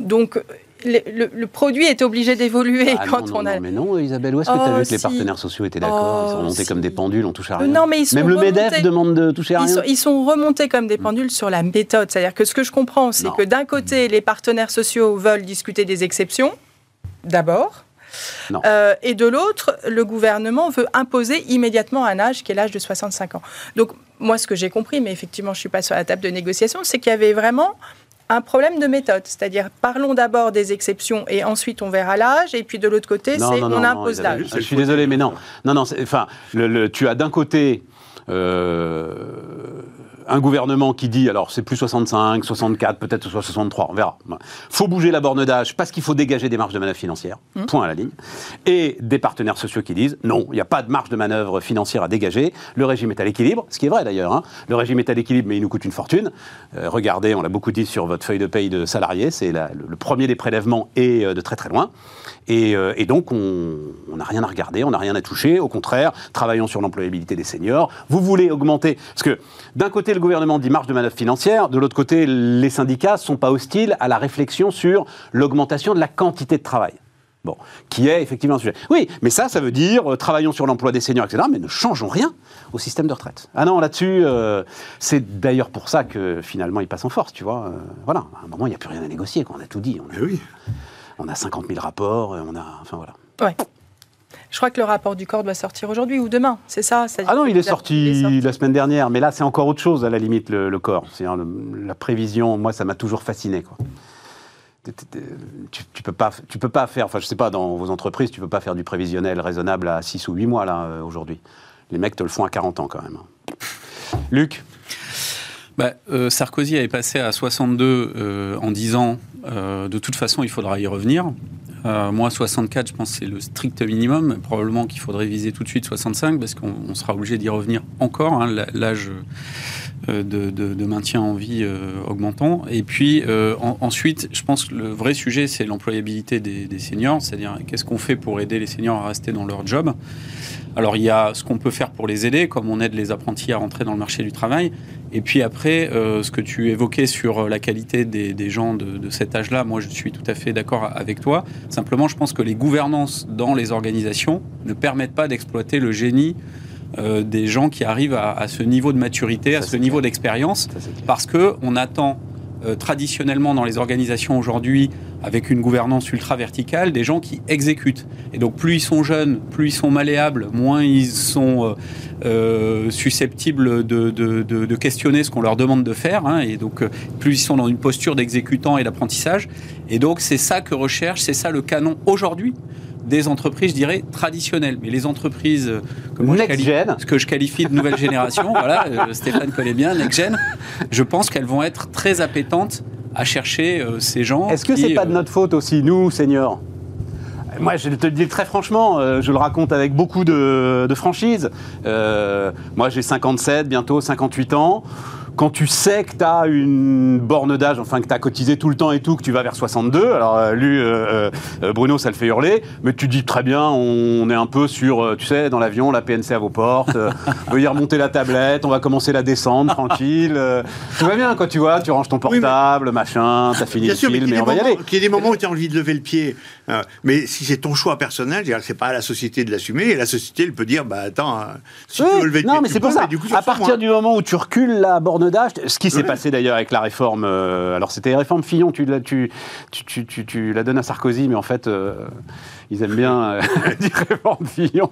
Donc, le, le- le produit est obligé d'évoluer Ah quand non, on non, a. non, mais non, Isabelle, où est-ce que tu as Oh, vu que les partenaires sociaux étaient d'accord Ils sont Oh, montés si. comme des pendules, on touche à Euh, rien. non, mais ils sont Même le remontés- MEDEF demande de toucher à Ils rien. sont, ils sont remontés comme des pendules sur la méthode. C'est-à-dire que ce que je comprends, c'est que d'un côté, les partenaires sociaux veulent discuter des exceptions, d'abord. Euh, et de l'autre, le gouvernement veut imposer immédiatement un âge qui est l'âge de 65 ans. Donc, moi, ce que j'ai compris, mais effectivement, je ne suis pas sur la table de négociation, c'est qu'il y avait vraiment un problème de méthode. C'est-à-dire, parlons d'abord des exceptions et ensuite on verra l'âge. Et puis de l'autre côté, c'est non, on non, impose l'âge. Je suis désolé, mais non. Non, non, enfin, le- le- tu as d'un côté un gouvernement qui dit, alors c'est plus 65, 64, peut-être soit 63, on verra. faut bouger la borne d'âge parce qu'il faut dégager des marges de manœuvre financières, Mmh. point à la ligne. Et des partenaires sociaux qui disent, non, il n'y a pas de marge de manœuvre financière à dégager, le régime est à l'équilibre, ce qui est vrai d'ailleurs, hein. le régime est à l'équilibre mais il nous coûte une fortune. Euh, regardez, on l'a beaucoup dit sur votre feuille de paye de salarié, c'est le, le premier des prélèvements et euh, de très très loin. Et, euh, et donc, on on n'a rien à regarder, on n'a rien à toucher. Au contraire, travaillons sur l'employabilité des seniors. Vous voulez augmenter. Parce que d'un côté, le gouvernement dit marge de manœuvre financière, de l'autre côté, les syndicats ne sont pas hostiles à la réflexion sur l'augmentation de la quantité de travail. Bon, qui est effectivement un sujet. Oui, mais ça, ça veut dire euh, travaillons sur l'emploi des seniors, etc., mais ne changeons rien au système de retraite. Ah non, là-dessus, euh, c'est d'ailleurs pour ça que finalement il passe en force, tu vois. Euh, voilà, à un moment, il n'y a plus rien à négocier, quoi. on a tout dit. On a, Mais oui. on a 50 000 rapports, on a. Enfin voilà. Ouais. Je crois que le rapport du corps doit sortir aujourd'hui ou demain, c'est ça Ah non, il est sorti, il est sorti. la semaine dernière, mais là c'est encore autre chose à la limite le, le corps. C'est la prévision. Moi, ça m'a toujours fasciné quoi. Tu, tu peux pas, tu peux pas faire. Enfin, je sais pas dans vos entreprises, tu peux pas faire du prévisionnel raisonnable à 6 ou 8 mois là euh, aujourd'hui. Les mecs te le font à 40 ans quand même. Luc, Bah, euh, Sarkozy avait passé à 62 euh, en disant euh, de toute façon il faudra y revenir. Euh, moi 64 je pense que c'est le strict minimum. Probablement qu'il faudrait viser tout de suite 65 parce qu'on on sera obligé d'y revenir encore. hein, L'âge euh, de, maintien en vie euh, augmentant. Et puis en- ensuite je pense que le vrai sujet c'est l'employabilité des seniors. C'est-à-dire qu'est-ce qu'on fait pour aider les seniors à rester dans leur job? Alors il y a ce qu'on peut faire pour les aider, comme on aide les apprentis à rentrer dans le marché du travail. Et puis après, euh, ce que tu évoquais sur euh, la qualité des, des gens de, de cet âge-là, moi je suis tout à fait d'accord avec toi. Simplement, je pense que les gouvernances dans les organisations ne permettent pas d'exploiter le génie euh, des gens qui arrivent à, à ce niveau de maturité, à ce niveau d'expérience, parce que on attend euh, traditionnellement dans les organisations aujourd'hui, avec une gouvernance ultra verticale, des gens qui exécutent. Et donc plus ils sont jeunes, plus ils sont malléables, moins ils sont euh, euh, susceptibles de, questionner ce qu'on leur demande de faire. hein. et donc plus ils sont dans une posture d'exécutant et d'apprentissage. Et donc c'est ça que recherche, c'est ça le canon aujourd'hui des entreprises, je dirais, traditionnelles. Mais les entreprises euh, que moi je qualifie- ce que je qualifie de nouvelle génération, [LAUGHS] voilà, euh, Stéphane connaît bien, Next Gen, je pense qu'elles vont être très appétentes à chercher euh, ces gens. Est-ce que c'est pas de notre faute aussi, nous, seniors? Moi, je te le dis très franchement, euh, je le raconte avec beaucoup de, de franchise. Moi, j'ai 57, bientôt 58 ans. Quand tu sais que tu as une borne d'âge, enfin que tu as cotisé tout le temps et tout, que tu vas vers 62, alors euh, lui, euh, euh, Bruno, ça le fait hurler, mais tu dis très bien, on est un peu sur, tu sais, dans l'avion, la PNC à vos portes, euh, [LAUGHS] veuillez remonter la tablette, on va commencer la descendre, tranquille. tout va bien, quoi, tu vois, tu ranges ton Oui, mais- portable, machin, t'as fini Bien le sûr, mais film, ait on va y aller. qu'il y ait des moments où tu as envie de lever le pied. euh, mais si c'est ton choix personnel, c'est pas à la société de l'assumer. Et la société, elle peut dire, bah attends, euh, si Oui, tu veux lever le non, pied, mais tu c'est pour ça. mais du coup, à partir du moment où tu recules la borne d'âge. Ce qui s'est passé d'ailleurs avec la réforme, euh, alors c'était la réforme Fillon, tu, la- tu, tu, tu, tu- tu la donnes à Sarkozy, mais en fait, euh, ils aiment bien euh, [LAUGHS] dire Fillon.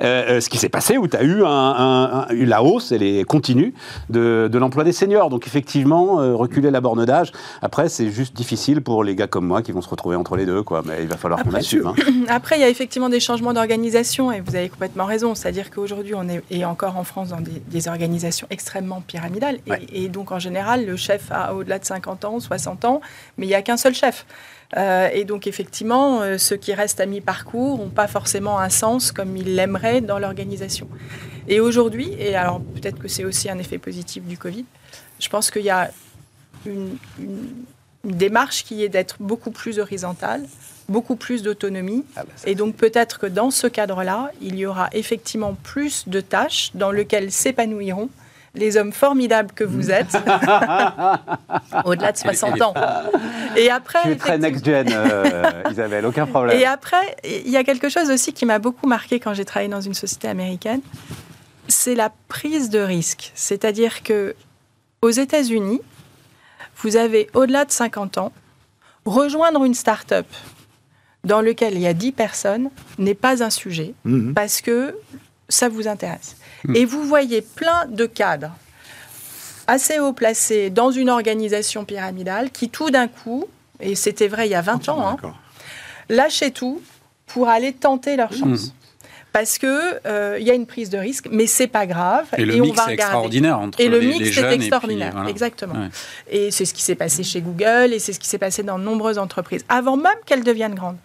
Euh, euh, ce qui s'est passé, où tu as eu un, un- un- eu la hausse, elle est continue, de, de l'emploi des seniors. Donc effectivement, reculer la borne d'âge, après, c'est juste difficile pour les gars comme moi qui vont se retrouver entre les deux, quoi. Mais il va falloir qu'on assume. hein. [CLEARS THROAT] Après, il y a effectivement des changements d'organisation et vous avez complètement raison. C'est-à-dire qu'aujourd'hui, on est et encore en France dans des, des organisations extrêmement pyramidales. Et- Ouais. Et, donc, en général, le chef a au-delà de 50 ans, 60 ans, mais il n'y a qu'un seul chef. Euh, et donc, effectivement, euh, ceux qui restent à mi-parcours n'ont pas forcément un sens comme ils l'aimeraient dans l'organisation. Et aujourd'hui, et alors peut-être que c'est aussi un effet positif du Covid, je pense qu'il y a une, une- une démarche qui est d'être beaucoup plus horizontale, beaucoup plus d'autonomie. Ah bah, Et donc peut-être que dans ce cadre-là, il y aura effectivement plus de tâches dans lesquelles s'épanouiront les hommes formidables que vous êtes, [LAUGHS] au-delà de 60 ans. Et après, Tu es très next-gen, euh, [LAUGHS] Isabelle, aucun problème. et après, il y a quelque chose aussi qui m'a beaucoup marqué quand j'ai travaillé dans une société américaine, c'est la prise de risque. C'est-à-dire que aux États-Unis, vous avez au-delà de 50 ans, rejoindre une start-up dans laquelle il y a 10 personnes n'est pas un sujet Mhm. parce que ça vous intéresse. Et vous voyez plein de cadres assez haut placés dans une organisation pyramidale qui tout d'un coup, et c'était vrai il y a 20 ans, hein, lâcher tout pour aller tenter leur chance. Parce que euh, il y a une prise de risque, mais c'est pas grave. Et le on mix va est regarder. extraordinaire entre Et le les, mix les est jeunes et puis, extraordinaire, voilà. exactement. Ouais. Et c'est ce qui s'est passé chez Google et c'est ce qui s'est passé dans de nombreuses entreprises, avant même qu'elles deviennent grandes.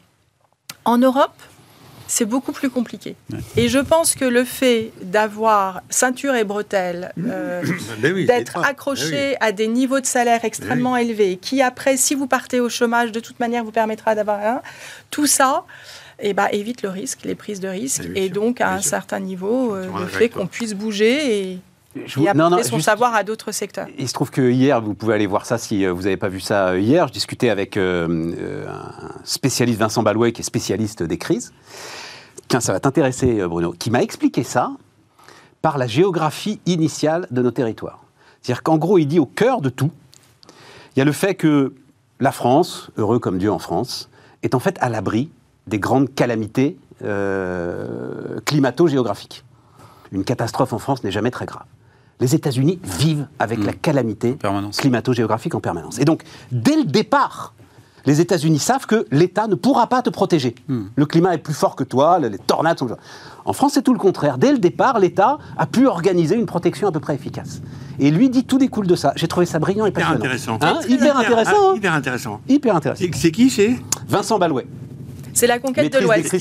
En Europe, c'est beaucoup plus compliqué. Et je pense que le fait d'avoir ceinture et bretelles, euh, [COUGHS] Ben oui, d'être accroché oui. à des niveaux de salaire extrêmement élevés, qui après, si vous partez au chômage, de toute manière, vous permettra d'avoir un. Tout ça, eh ben, évite le risque, les prises de risque, et donc à un sûr. certain niveau, euh, le d'accord fait qu'on puisse bouger et, Je et vous- apporter non, non, son juste- savoir à d'autres secteurs. Il se trouve que hier, vous pouvez aller voir ça si euh, vous n'avez pas vu ça euh, hier. Je discutais avec euh, un spécialiste, Vincent Balouet, qui est spécialiste des crises. Tiens, ça va t'intéresser, Bruno, qui m'a expliqué ça par la géographie initiale de nos territoires. C'est-à-dire qu'en gros, il dit au cœur de tout, il y a le fait que la France, heureux comme Dieu en France, est en fait à l'abri des grandes calamités euh, climato-géographiques. Une catastrophe en France n'est jamais très grave. Les États-Unis vivent avec la calamité permanence. climato-géographique en permanence. Et donc, dès le départ, les États-Unis savent que l'État ne pourra pas te protéger. Le climat est plus fort que toi, les tornades sont... En France, c'est tout le contraire. Dès le départ, l'État a pu organiser une protection à peu près efficace. Et lui dit tout découle de ça. J'ai trouvé ça brillant et Hyper passionnant. intéressant. Hein C'est hyper très intéressant. Ah, hein Hyper intéressant. Hyper intéressant. C'est c'est qui c'est? Vincent Balouet. C'est la conquête de l'Ouest.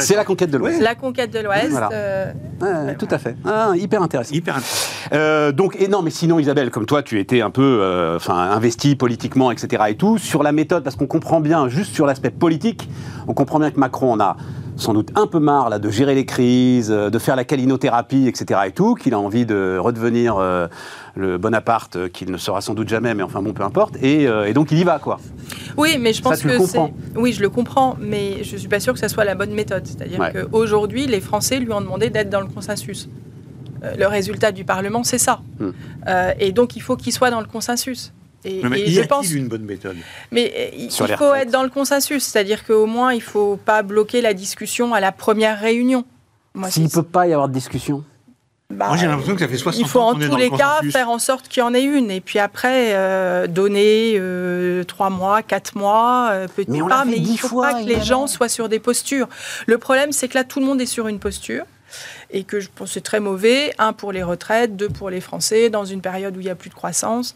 C'est la conquête de l'Ouest. La conquête de l'Ouest. Voilà. euh, Ouais, tout à fait. Ah, hyper intéressant. Hyper intéressant. Euh, donc, et non, mais sinon, Isabelle, comme toi, tu étais un peu, euh, enfin, investie politiquement, etc. et tout, sur la méthode, parce qu'on comprend bien, juste sur l'aspect politique, on comprend bien que Macron en a sans doute un peu marre là, de gérer les crises, euh, de faire la calinothérapie, etc. et tout, qu'il a envie de redevenir euh, le Bonaparte, euh, qu'il ne sera sans doute jamais, mais enfin bon, peu importe. Et, euh, et donc, il y va, quoi. Oui, mais je pense tu que c'est. Oui, je le comprends, mais je suis pas sûre que ça soit la bonne méthode. C'est-à-dire Ouais. qu'aujourd'hui, les Français lui ont demandé d'être dans le consensus. Le résultat du Parlement, c'est ça. Hmm. Et donc, il faut qu'il soit dans le consensus. Et, mais et y je a-t-il pense. une bonne méthode Mais il faut être dans le consensus, c'est-à-dire qu'au moins, il faut pas bloquer la discussion à la première réunion. S'il ne peut pas y avoir de discussion. bah, Moi, j'ai l'impression que ça fait 60 il faut ans en tous le les cas consensus. faire en sorte qu'il y en ait une. Et puis après, euh, donner euh, trois mois, quatre mois, euh, petit Mais pas. Mais il ne faut fois, pas que les gens soient sur des postures. Le problème, c'est que là, tout le monde est sur une posture. Et que je pense que c'est très mauvais. Un pour les retraites, deux pour les Français, dans une période où il n'y a plus de croissance.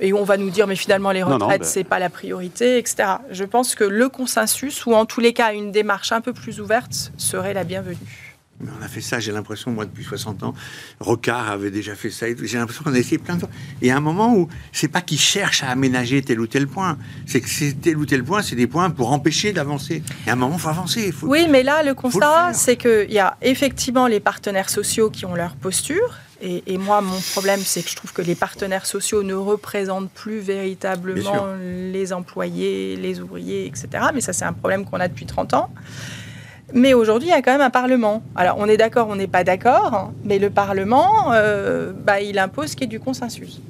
Et où on va nous dire, mais finalement, les retraites, ben- c'est pas la priorité, etc. Je pense que le consensus, ou en tous les cas, une démarche un peu plus ouverte, serait la bienvenue. Mais on a fait ça, j'ai l'impression, moi, depuis 60 ans. Rocard avait déjà fait ça. J'ai l'impression qu'on a essayé plein de fois. Et à un moment où c'est pas qu'ils cherchent à aménager tel ou tel point, c'est que c'est tel ou tel point, c'est des points pour empêcher d'avancer. Et à un moment, il faut avancer. Faut... Oui, mais là, le constat, c'est qu'il y a effectivement les partenaires sociaux qui ont leur posture. Et, et moi, mon problème, c'est que je trouve que les partenaires sociaux ne représentent plus véritablement les employés, les ouvriers, etc. Mais ça, c'est un problème qu'on a depuis 30 ans. Mais aujourd'hui, il y a quand même un Parlement. Alors, on est d'accord, on n'est pas d'accord, hein, mais le Parlement, euh, bah, il impose qu'il y ait du consensus.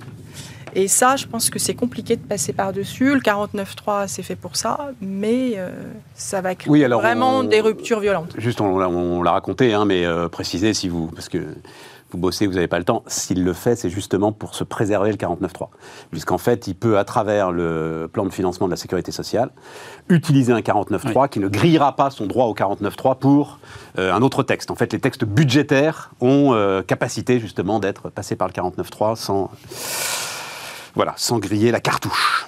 Et ça, je pense que c'est compliqué de passer par-dessus. Le 49.3, c'est fait pour ça, mais euh, ça va créer Oui, alors, vraiment on- des ruptures violentes. Juste, on, l'a- on l'a raconté, hein, mais euh, précisez si vous. Parce que vous bossez, vous n'avez pas le temps. S'il le fait, c'est justement pour se préserver le 49.3. Puisqu'en fait, il peut, à travers le plan de financement de la sécurité sociale, utiliser un 49.3 qui ne grillera pas son droit au 49.3 pour euh, un autre texte. En fait, les textes budgétaires ont euh, capacité, justement, d'être passés par le 49.3 sans. Voilà, sans griller la cartouche.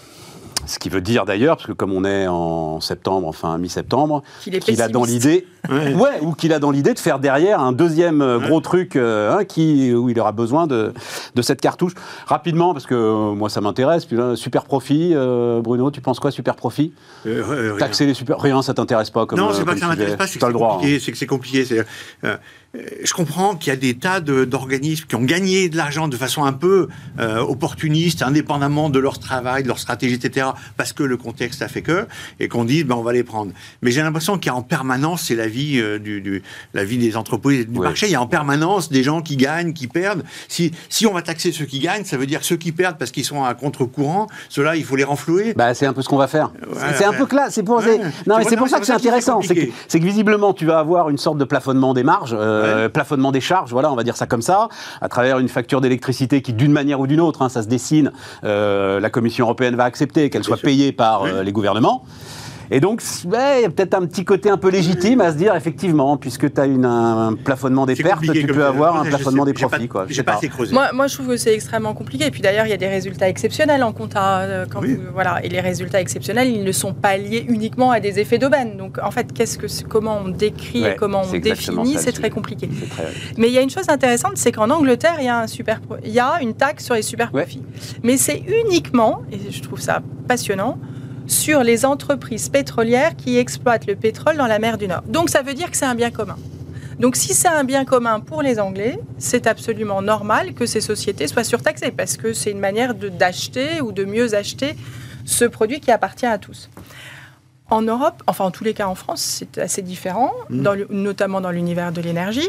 Ce qui veut dire d'ailleurs, parce que comme on est en septembre, enfin mi-septembre, Qu'il a dans l'idée, [LAUGHS] Ouais. ouais, ou qu'il a dans l'idée de faire derrière un deuxième euh, gros truc euh, hein, qui, où il aura besoin de, de cette cartouche. Rapidement, parce que euh, moi ça m'intéresse, super profit, euh, Bruno, tu penses quoi, super profit. Taxer les super. Rien, ça t'intéresse pas comme non, euh, c'est pas que ça m'intéresse pas, c'est que c'est le droit. hein. compliqué. C'est que c'est compliqué. Euh, je comprends qu'il y a des tas d'organismes qui ont gagné de l'argent de façon un peu euh, opportuniste, indépendamment de leur travail, de leur stratégie, etc., parce que le contexte a fait que, et qu'on dit, ben, on va les prendre. Mais j'ai l'impression qu'il y a en permanence, c'est la vie euh, du, du- la vie des entreprises du Ouais. marché, il y a en permanence des gens qui gagnent, qui perdent. Si, si on va taxer ceux qui gagnent, ça veut dire ceux qui perdent parce qu'ils sont à contre-courant, ceux-là, il faut les renflouer. Bah, c'est un peu ce qu'on va faire. C'est un peu classe. C'est pour, Ouais. non, mais C'est pour- ça que c'est c'est pour ça que c'est intéressant. C'est que, visiblement, tu vas avoir une sorte de plafonnement des marges, euh, plafonnement des charges, voilà, on va dire ça comme ça, à travers une facture d'électricité qui, d'une manière ou d'une autre, hein, ça se dessine, euh, la Commission européenne va accepter qu'elle soit sûr. payée par Oui. euh, les gouvernements. Et donc, il y a peut-être un petit côté un peu légitime à se dire, effectivement, puisque tu as une, un plafonnement des pertes, tu peux avoir un plafonnement sais- des j'ai pas- profits. quoi. Je J'ai sais pas assez creusé. Moi, moi, je trouve que c'est extrêmement compliqué. Et puis d'ailleurs, il y a des résultats exceptionnels en compta. euh, Quand Oui. vous- voilà. Et les résultats exceptionnels, ils ne sont pas liés uniquement à des effets d'aubaine. Donc en fait, qu'est-ce que, comment on décrit Ouais, et comment on définit, c'est très compliqué. Très- Mais il y a une chose intéressante, c'est qu'en Angleterre, il y a, un super pro- il y a une taxe sur les super Ouais. profits. Mais c'est uniquement, et je trouve ça passionnant, sur les entreprises pétrolières qui exploitent le pétrole dans la mer du Nord. Donc ça veut dire que c'est un bien commun. Donc si c'est un bien commun pour les Anglais, c'est absolument normal que ces sociétés soient surtaxées parce que c'est une manière de- d'acheter ou de mieux acheter ce produit qui appartient à tous. En Europe, enfin en tous les cas en France, c'est assez différent, Mm. dans le- notamment dans l'univers de l'énergie.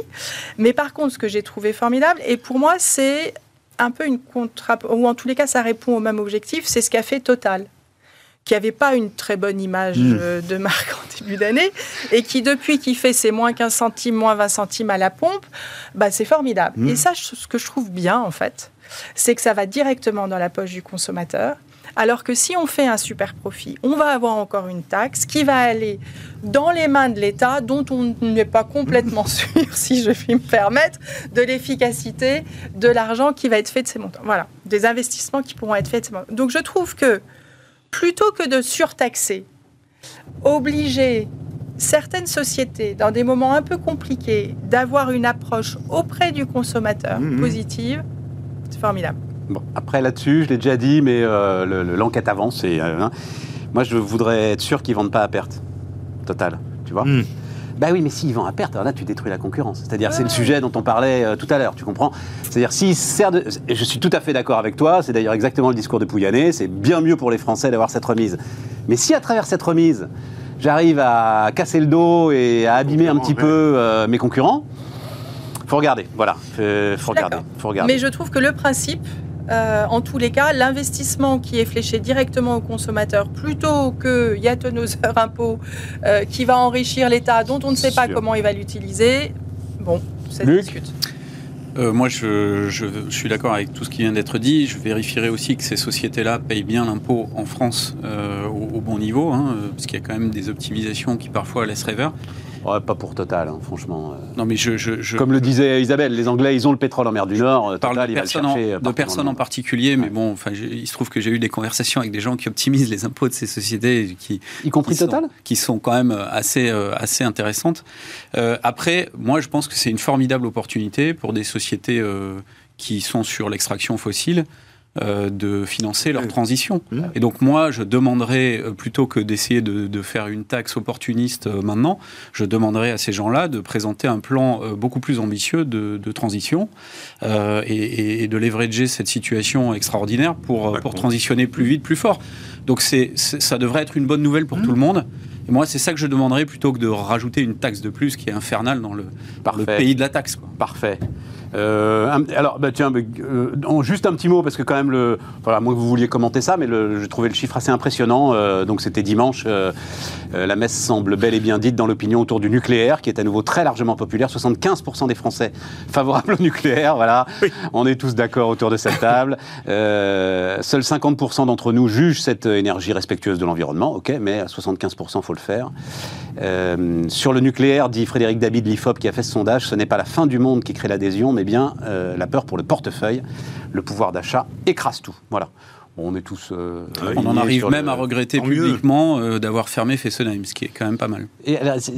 Mais par contre, ce que j'ai trouvé formidable, et pour moi c'est un peu une contra... ou en tous les cas ça répond au même objectif, c'est ce qu'a fait Total qui n'avait pas une très bonne image Mm. euh, de marque en début d'année, et qui depuis qu'il fait ses moins 15 centimes, moins 20 centimes à la pompe, bah, c'est formidable. Mm. Et ça, ce que je trouve bien en fait, c'est que ça va directement dans la poche du consommateur, alors que si on fait un super profit, on va avoir encore une taxe qui va aller dans les mains de l'État, dont on n'est pas complètement [LAUGHS] sûr, si je puis me permettre, de l'efficacité de l'argent qui va être fait de ces montants. Voilà, des investissements qui pourront être faits de ces montants. Donc je trouve que plutôt que de surtaxer, obliger certaines sociétés, dans des moments un peu compliqués, d'avoir une approche auprès du consommateur Mhm. positive, c'est formidable. Bon, après là-dessus, je l'ai déjà dit, mais euh, le- le- l'enquête avance. Et, euh, hein. moi, je voudrais être sûr qu'ils vendent pas à perte. Total, tu vois Hmm. Bah oui, mais s'ils vendent à perte, alors là, tu détruis la concurrence. C'est-à-dire, c'est le sujet dont on parlait euh, tout à l'heure, tu comprends? C'est-à-dire, s'ils servent de... et Je suis tout à fait d'accord avec toi, c'est d'ailleurs exactement le discours de Pouyanné, c'est bien mieux pour les Français d'avoir cette remise. Mais si à travers cette remise, j'arrive à casser le dos et à abîmer un petit peu euh, mes concurrents, faut regarder, voilà, faut, faut regarder, faut regarder. Mais je trouve que le principe, euh, en tous les cas, l'investissement qui est fléché directement au consommateur, plutôt que Yatonoseur impôt euh, qui va enrichir l'État, dont on ne sait pas Sûr. comment il va l'utiliser, bon, ça Luc discute. Euh, moi, je, je- je suis d'accord avec tout ce qui vient d'être dit. Je vérifierai aussi que ces sociétés-là payent bien l'impôt en France au, au bon niveau, hein, parce qu'il y a quand même des optimisations qui parfois laissent rêveur. Ouais, pas pour Total, hein, franchement. euh. Non, mais je, je, je Comme le disait Isabelle, les Anglais, ils ont le pétrole en mer du Nord. parle de personnes, en, euh, de dans en particulier, mais bon, enfin, il se trouve que j'ai eu des conversations avec des gens qui optimisent les impôts de ces sociétés, qui. Y compris qui sont- Total? qui sont quand même assez, euh, assez intéressantes. Euh, après, moi, je pense que c'est une formidable opportunité pour des sociétés euh, qui sont sur l'extraction fossile euh, de financer leur transition. Et donc moi, je demanderais, euh, plutôt que d'essayer de, de faire une taxe opportuniste euh, maintenant, je demanderais à ces gens-là de présenter un plan euh, beaucoup plus ambitieux de, de transition et, et- et de leverager cette situation extraordinaire pour, transitionner plus vite, plus fort. Donc c'est, ça devrait être une bonne nouvelle pour Mmh. tout le monde. Et moi, c'est ça que je demanderais plutôt que de rajouter une taxe de plus qui est infernale dans le, dans le Parfait. pays de la taxe. Quoi. Parfait. Euh, alors, bah, tiens, euh, juste un petit mot, parce que quand même, le, voilà, moi vous vouliez commenter ça, mais j'ai trouvé le chiffre assez impressionnant. euh, donc, c'était dimanche. euh, la messe semble bel et bien dite dans l'opinion autour du nucléaire, qui est à nouveau très largement populaire. 75% des Français [LAUGHS] favorables au nucléaire. Voilà, on est tous d'accord autour de cette table. Seuls 50% d'entre nous jugent cette énergie respectueuse de l'environnement. Ok, mais à 75%, faut le faire. Sur le nucléaire, dit Frédéric David de l'IFOP qui a fait ce sondage, ce n'est pas la fin du monde qui crée l'adhésion, mais bien euh, la peur pour le portefeuille. Le pouvoir d'achat écrase tout. Voilà. On est tous. euh, Ouais, On en arrive même le- à regretter publiquement euh, d'avoir fermé Fessenheim, ce qui est quand même pas mal. Et, là, c'est-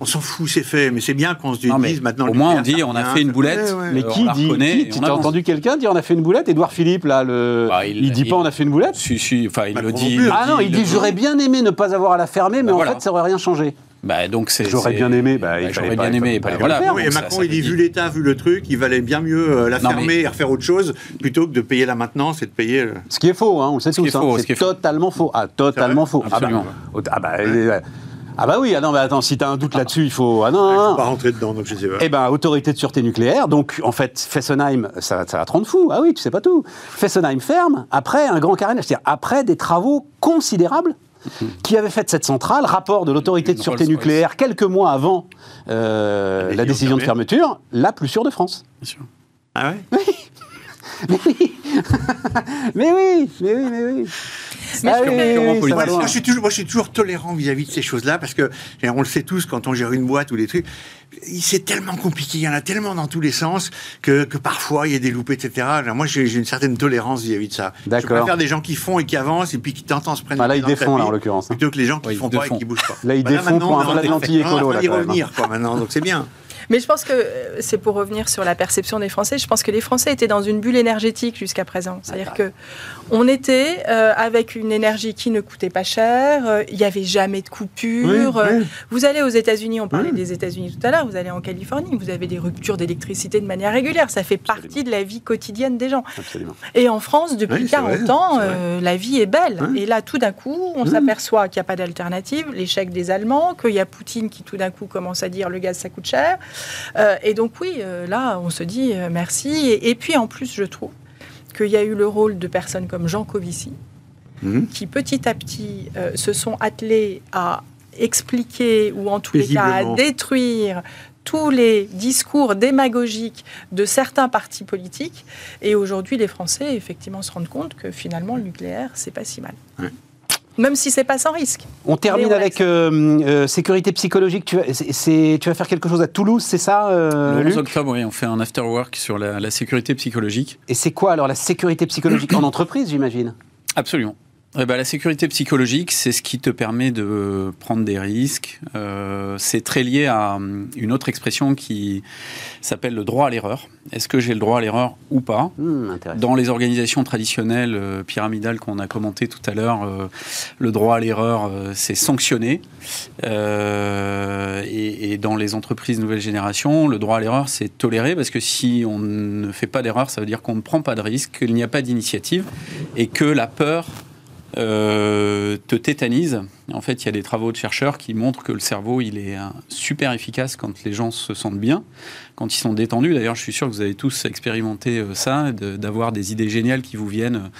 On s'en fout, c'est fait, mais c'est bien qu'on se Non, mais dise maintenant. au moins, on dit on a fait une boulette. Ouais, ouais. mais qui on dit qui- Tu avance. entendu quelqu'un dire on a fait une boulette? Édouard Philippe, là, le, Bah, il, il- dit il- pas on a fait une boulette? Si, si, enfin, il Bah, le dit. Ah non, il dit j'aurais bien aimé ne pas avoir à la fermer, mais Bah, en voilà. fait ça aurait rien changé. Bah, donc c'est. J'aurais c'est- bien aimé, bah, Bah, J'aurais pas- bien aimé. bah, pas voilà. faire. Oui, et Macron, ça il dit, vu l'État, vu le truc, il valait bien mieux euh, la Non, fermer mais- et refaire autre chose plutôt que de payer la maintenance et de payer. le- Ce qui est faux, hein, on le sait Ce qui tous. est hein, faux, ce c'est qui est faux. totalement faux. Ah, totalement faux. Absolument. Ah bah, ah bah, euh, ah bah oui, ah non, mais attends, si t'as un doute là-dessus, il faut. Ah non, Je non, ne non. pas rentrer dedans, donc je sais pas. Eh ben, autorité de sûreté nucléaire. Donc, en fait, Fessenheim, ça, ça va te rendre fou. Ah oui, tu sais pas tout. Fessenheim ferme après un grand carénage, c'est-à-dire après des travaux considérables qui avaient fait cette centrale, rapport de l'autorité de sûreté nucléaire quelques mois avant euh, La décision de fermeture, la plus sûre de France. Bien sûr. Ah ouais? [LAUGHS] [LAUGHS] Mais oui, mais oui, mais oui. Mais Ah oui, oui, va Moi, je suis toujours, moi, je suis toujours tolérant vis-à-vis de ces choses-là parce que on le sait tous quand on gère une boîte ou des trucs. C'est tellement compliqué, il y en a tellement dans tous les sens que, que parfois il y a des loupés, etc. Alors, moi, j'ai une certaine tolérance vis-à-vis de ça. Je D'accord. préfère des gens qui font et qui avancent et puis qui tentent se prendre Ah, là, ils défont, là, en l'occurrence. hein. Plutôt que les gens qui Oui, font pas et qui bougent pas. Là, ils Voilà, défont pour on un train- anti-écolo, on quand même. revenir, quoi, maintenant, donc c'est bien. Mais je pense que euh, c'est pour revenir sur la perception des Français. Je pense que les Français étaient dans une bulle énergétique jusqu'à présent. C'est-à-dire que on était euh, avec une énergie qui ne coûtait pas cher. euh, Il n'y avait jamais de coupure. Oui, oui. Vous allez aux États-Unis. On parlait Oui. des États-Unis tout à l'heure. Vous allez en Californie. Vous avez des ruptures d'électricité de manière régulière. Ça fait partie de la vie quotidienne des gens. Absolument. Et en France, depuis Oui, c'est 40 vrai, ans, euh, la vie est belle. Et là, tout d'un coup, on s'aperçoit qu'il n'y a pas d'alternative, l'échec des Allemands, qu'il y a Poutine qui tout d'un coup commence à dire le gaz, ça coûte cher. Et donc oui, là, on se dit merci. Et, et puis en plus, je trouve qu'il y a eu le rôle de personnes comme Jean Covici, Mhm. qui petit à petit euh, se sont attelés à expliquer ou en tous les cas à détruire tous les discours démagogiques de certains partis politiques. Et aujourd'hui, les Français, effectivement, se rendent compte que finalement, le nucléaire, c'est pas si mal. Ouais. Même si c'est pas sans risque. On termine avec euh, euh, sécurité psychologique. Tu vas, c'est- c'est- tu vas faire quelque chose à Toulouse, c'est ça, euh, Le 11 Luc octobre, oui, on fait un after work sur la, la sécurité psychologique. Et c'est quoi alors la sécurité psychologique en [CLEARS THROAT] entreprise, j'imagine? Absolument. Eh ben, la sécurité psychologique, c'est ce qui te permet de prendre des risques. Euh, c'est très lié à hum, une autre expression qui s'appelle le droit à l'erreur. Est-ce que j'ai le droit à l'erreur ou pas Hmm. Dans les organisations traditionnelles euh, pyramidales qu'on a commentées tout à l'heure, euh, le droit à l'erreur, c'est sanctionné. Et, et dans les entreprises nouvelle génération, le droit à l'erreur, c'est toléré parce que si on ne fait pas d'erreur, ça veut dire qu'on ne prend pas de risque, qu'il n'y a pas d'initiative et que la peur euh, te tétanise. En fait, il y a des travaux de chercheurs qui montrent que le cerveau, il est euh, super efficace quand les gens se sentent bien, quand ils sont détendus. D'ailleurs, je suis sûr que vous avez tous expérimenté euh, ça, d'avoir des idées géniales qui vous viennent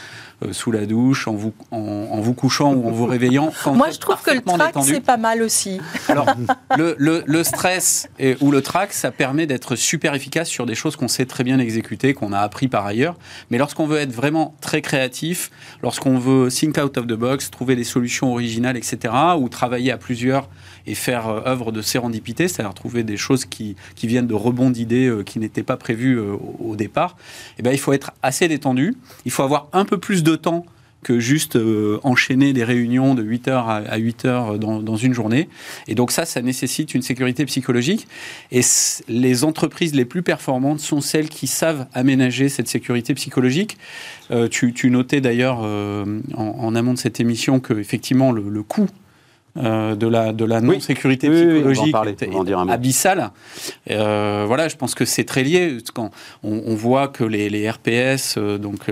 sous la douche, en vous, en, en vous couchant ou en vous réveillant. [LAUGHS] Quand Moi, je trouve que le trac, c'est pas mal aussi. Alors, [LAUGHS] le, le- le stress et- ou le trac, ça permet d'être super efficace sur des choses qu'on sait très bien exécuter, qu'on a appris par ailleurs. Mais lorsqu'on veut être vraiment très créatif, lorsqu'on veut think out of the box, trouver des solutions originales, etc., ou travailler à plusieurs et faire euh, œuvre de sérendipité, c'est-à-dire trouver des choses qui, viennent de rebonds d'idées euh, qui n'étaient pas prévues euh, au, départ, eh ben, il faut être assez détendu, il faut avoir un peu plus de temps que juste enchaîner des réunions de 8 heures à, à 8 heures dans, une journée. Et donc ça, ça nécessite une sécurité psychologique. Et les entreprises les plus performantes sont celles qui savent aménager cette sécurité psychologique. Tu, notais d'ailleurs en, en amont de cette émission que effectivement le, le coût euh, de la, de la non-sécurité Oui, oui, oui, psychologique parler, abyssale. Euh, voilà, je pense que c'est très lié. Quand on, on voit que les, les RPS, euh, donc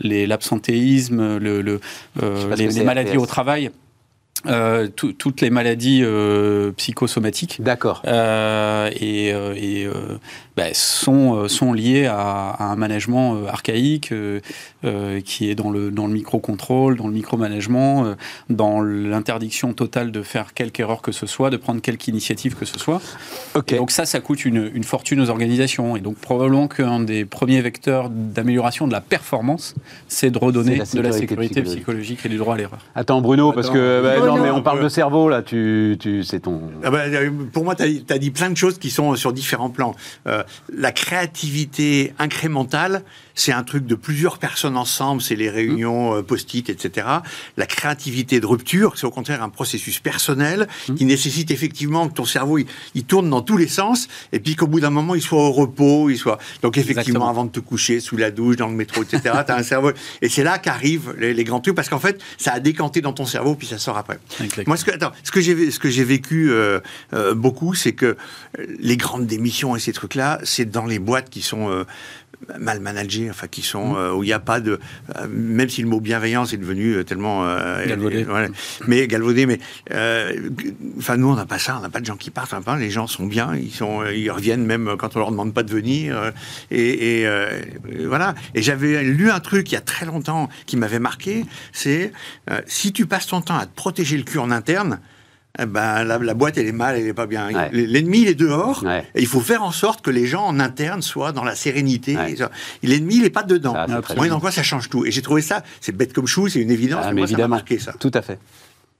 l'absentéisme, le, les, maladies RPS. au travail, euh, tout- toutes les maladies euh, psychosomatiques. D'accord. Euh, et, et, bah, sont, euh, sont liées à, à un management euh, archaïque euh, euh, qui est dans le, dans le micro-contrôle, dans le micro-management, euh, dans l'interdiction totale de faire quelque erreur que ce soit, de prendre quelque initiative que ce soit. Donc ça, ça coûte une, une fortune aux organisations. Et donc probablement qu'un des premiers vecteurs d'amélioration de la performance, c'est de redonner la de la sécurité psychologique. psychologique et du droit à l'erreur. Attends, Bruno, parce que. bah, Bruno. non, mais on parle de cerveau, là. Tu, tu, c'est ton. Ah bah, pour moi, tu as, dit plein de choses qui sont sur différents plans. Euh, la créativité incrémentale, c'est un truc de plusieurs personnes ensemble, c'est les réunions euh, post-it, etc. La créativité de rupture, c'est au contraire un processus personnel qui nécessite effectivement que ton cerveau, il, il tourne dans tous les sens, et puis qu'au bout d'un moment, il soit au repos, il soit... Donc effectivement, Exactement. avant de te coucher, sous la douche, dans le métro, etc., tu as un cerveau... Et c'est là qu'arrivent les, les grands trucs, parce qu'en fait, ça a décanté dans ton cerveau, puis ça sort après. Exactement. Moi, ce que, attends, ce que j'ai, ce que j'ai vécu euh, euh, beaucoup, c'est que les grandes démissions et ces trucs-là, c'est dans les boîtes qui sont mal managées, enfin qui sont euh, où il n'y a pas de, euh, même si le mot bienveillance est devenu euh, tellement euh, Galvaudé. voilà. mais galvaudé, mais enfin nous on n'a pas ça, on n'a pas de gens qui partent, les gens sont bien, ils sont, ils reviennent même quand on leur demande pas de venir, et, et, voilà. Et j'avais lu un truc il y a très longtemps qui m'avait marqué, c'est si tu passes ton temps à te protéger le cul en interne, eh ben, la, la boîte, elle est mal, elle est pas bien. Ouais. L'ennemi, il est dehors. Ouais. Et il faut faire en sorte que les gens en interne soient dans la sérénité. Ouais. L'ennemi, il est pas dedans. Ça, Moi, bien. dans quoi ça change tout Et j'ai trouvé ça, c'est bête comme chou, c'est une évidence. Ah, mais mais moi, ça m'a évidemment. marqué ça. Tout à fait.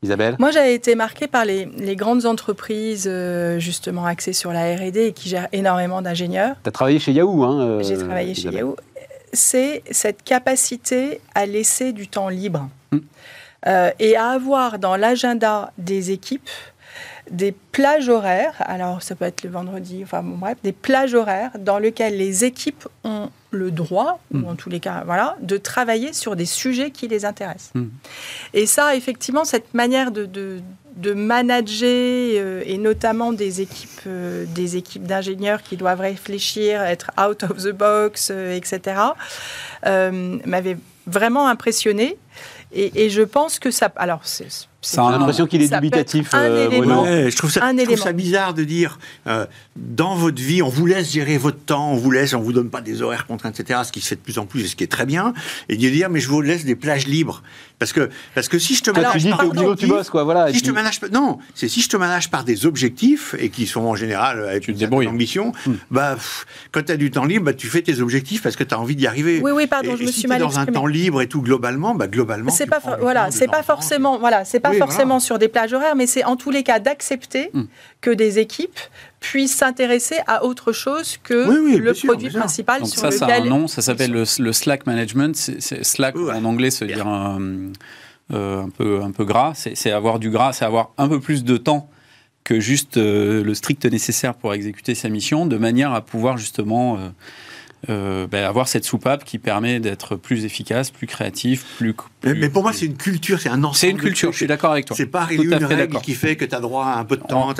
Isabelle Moi, j'avais été marquée par les, les grandes entreprises, euh, justement axées sur la RD et qui gèrent énormément d'ingénieurs. Tu as travaillé chez Yahoo, hein euh, J'ai travaillé chez. Yahoo. C'est cette capacité à laisser du temps libre Hmm. Euh, et à avoir dans l'agenda des équipes des plages horaires. Alors, ça peut être le vendredi, enfin bon, bref, des plages horaires dans lesquelles les équipes ont le droit, Hmm. ou en tous les cas, voilà, de travailler sur des sujets qui les intéressent. Hmm. Et ça, effectivement, cette manière de, de, de manager, euh, et notamment des équipes, euh, des équipes d'ingénieurs qui doivent réfléchir, être out of the box, euh, etc., m'avait vraiment impressionné. Et, je pense que ça. C'est- Ça a J'ai l'impression qu'il est Ça dubitatif, un euh, élément. Ouais, je trouve ça, Un je trouve élément. ça bizarre de dire euh, dans votre vie, on vous laisse gérer votre temps, on vous laisse, on vous donne pas des horaires contraints, etc. Ce qui se fait de plus en plus et ce qui est très bien, et de dire mais je vous laisse des plages libres parce que parce que si je te Alors, manage par qu'au boulot, tu objectif, bosses, quoi, voilà. et si je te puis- manage pas- non, c'est si je te manage par des objectifs et qui sont en général avec Tu te une certaine débrouilles. ambition, Hmm. bah pff, quand tu as du temps libre, bah, tu fais tes objectifs parce que tu as envie d'y arriver. Oui, oui, pardon, Et- je et me si suis mal dans un temps libre et tout globalement, bah globalement. C'est pas voilà, c'est pas forcément voilà, c'est pas Oui, forcément voilà. sur des plages horaires, mais c'est en tous les cas d'accepter Mm. que des équipes puissent s'intéresser à autre chose que Oui, oui, le sûr, produit principal Donc sur ça, ça a un nom, ça s'appelle le, le Slack Management. Slack, Ouais. en anglais, ça veut dire un, euh, un, peu, un peu gras. C'est c'est avoir du gras, c'est avoir un peu plus de temps que juste euh, le strict nécessaire pour exécuter sa mission, de manière à pouvoir justement euh, euh, ben, avoir cette soupape qui permet d'être plus efficace, plus créatif, plus... Mais, plus- mais pour moi, c'est une culture, c'est un ensemble. C'est une culture, je suis d'accord avec toi. C'est pas une règle qui fait que tu as droit à un peu de temps.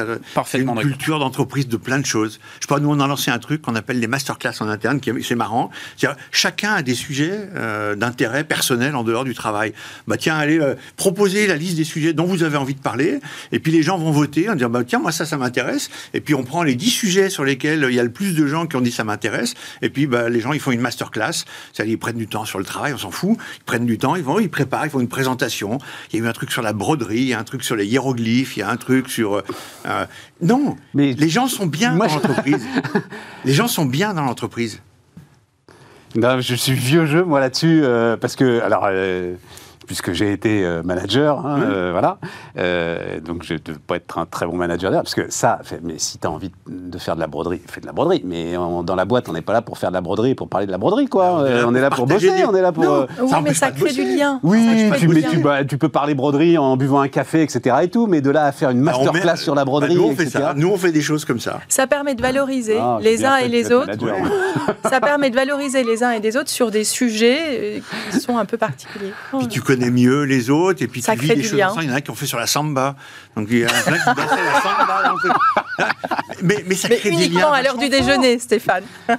C'est une culture d'entreprise de plein de choses. Je pas, nous on a lancé un truc qu'on appelle les masterclass en interne, qui est- c'est marrant. C'est-à-dire, chacun a des sujets euh, d'intérêt personnel en dehors du travail. Bah tiens, allez euh, proposer la liste des sujets dont vous avez envie de parler, et puis les gens vont voter en disant bah tiens moi ça ça m'intéresse, et puis on prend les 10 sujets sur lesquels il y a le plus de gens qui ont dit ça m'intéresse, et puis bah, les gens ils font une masterclass, c'est-à-dire ils prennent du temps sur le travail, on s'en fout, ils prennent du temps, ils vont, ils préparent, ils font une présentation. Il y a eu un truc sur la broderie, il y a un truc sur les hiéroglyphes, il y a un truc sur euh, euh, non, Mais- les gens sont bien Moi, dans l'entreprise. [LAUGHS] les gens sont bien dans l'entreprise. Non, je suis vieux jeu, moi, là-dessus, euh, parce que, alors, euh, puisque j'ai été euh, manager, hein, euh, voilà, euh, donc je ne peux pas être un très bon manager d'ailleurs, parce que ça, fait- mais si tu as envie de faire de la broderie, fais de la broderie, mais dans la boîte, on n'est pas là pour faire de la broderie, pour parler de la broderie, quoi. On est là Euh, on est là pour bosser, on est là pour... Non. Oui, mais ça crée du lien. Oui, tu, mais tu, bah, tu peux parler broderie en buvant un café, etc. et tout, mais de là à faire une Bah, on masterclass met- sur la bah, broderie, nous on fait etc. ça. Nous on fait des choses comme ça. Ça permet de valoriser Ah, les uns et les autres. manager. Ça permet de valoriser les uns et les autres sur des sujets qui sont un peu particuliers. Puis tu connais mieux les autres, et puis Ça tu vis crée des choses ensemble. Il y en a qui ont fait sur la samba. Donc il y en a plein qui la samba. mais, mais ça Mais crée des liens. uniquement à l'heure du déjeuner, Stéphane. [LAUGHS]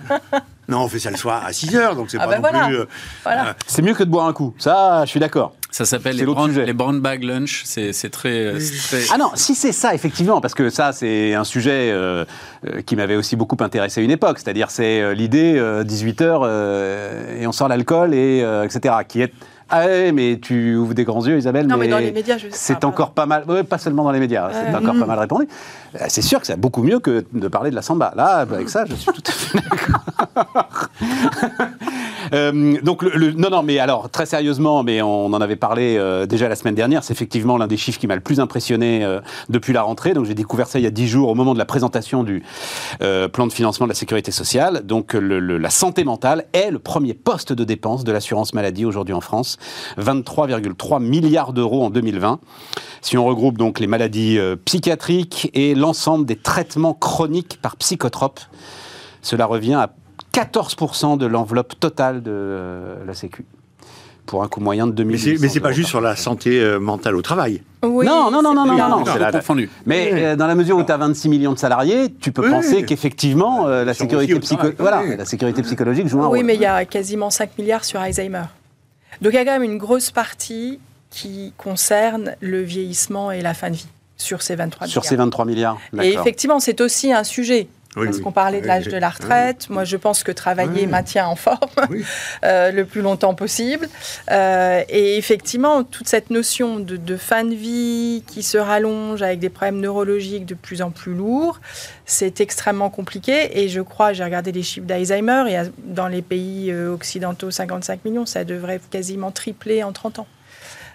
Non, on fait ça le soir à 6 heures, donc c'est Ah pas bah non voilà. plus. euh, Voilà. C'est mieux que de boire un coup, ça, je suis d'accord. Ça s'appelle C'est les, sujet. les brown bag lunch. C'est c'est très, c'est très- Ah non, si c'est ça, effectivement, parce que ça, c'est un sujet euh, euh, qui m'avait aussi beaucoup intéressé à une époque. C'est-à-dire, c'est euh, l'idée, 18h, et on sort l'alcool, et euh, etc. Qui est. Ah ouais, mais tu ouvres des grands yeux, Isabelle. Non, mais dans les médias, je C'est encore pas mal. ouais, pas seulement dans les médias, c'est encore pas mal répondu. Euh, C'est sûr que c'est beaucoup mieux que de parler de la samba. Là, avec ça, je suis tout à fait d'accord. [LAUGHS] Euh, donc le, le- non non mais alors très sérieusement mais on en avait parlé euh, déjà la semaine dernière c'est effectivement l'un des chiffres qui m'a le plus impressionné euh, depuis la rentrée donc j'ai découvert ça il y a dix jours au moment de la présentation du plan de financement de la sécurité sociale donc le- la santé mentale est le premier poste de dépense de l'assurance maladie aujourd'hui en France 23,3 milliards d'euros en 2020 si on regroupe donc les maladies euh, psychiatriques et l'ensemble des traitements chroniques par psychotropes cela revient à 14% de l'enveloppe totale de euh, la Sécu. Pour un coût moyen de 2000 Mais c'est, mais c'est pas juste sur la santé euh, mentale au travail. Oui, Non, non, non, c'est non, non, non, non, confondu. Mais Oui. euh, dans la mesure où tu as 26 millions de salariés, tu peux Oui. penser qu'effectivement, euh, la, sécurité psycho- voilà, Oui. la sécurité psychologique joue un Oui, rôle. mais il y a quasiment 5 milliards sur Alzheimer. Donc il y a quand même une grosse partie qui concerne le vieillissement et la fin de vie sur ces 23 Sur milliards. ces 23 milliards. Et effectivement, c'est aussi un sujet. Oui, parce oui. qu'on parlait de l'âge de la retraite. Moi, je pense que travailler maintient en forme [LAUGHS] euh, le plus longtemps possible. Euh, et effectivement, toute cette notion de, de fin de vie qui se rallonge avec des problèmes neurologiques de plus en plus lourds, c'est extrêmement compliqué. Et je crois, j'ai regardé les chiffres d'Alzheimer, et dans les pays euh, occidentaux, 55 millions, ça devrait quasiment tripler en 30 ans.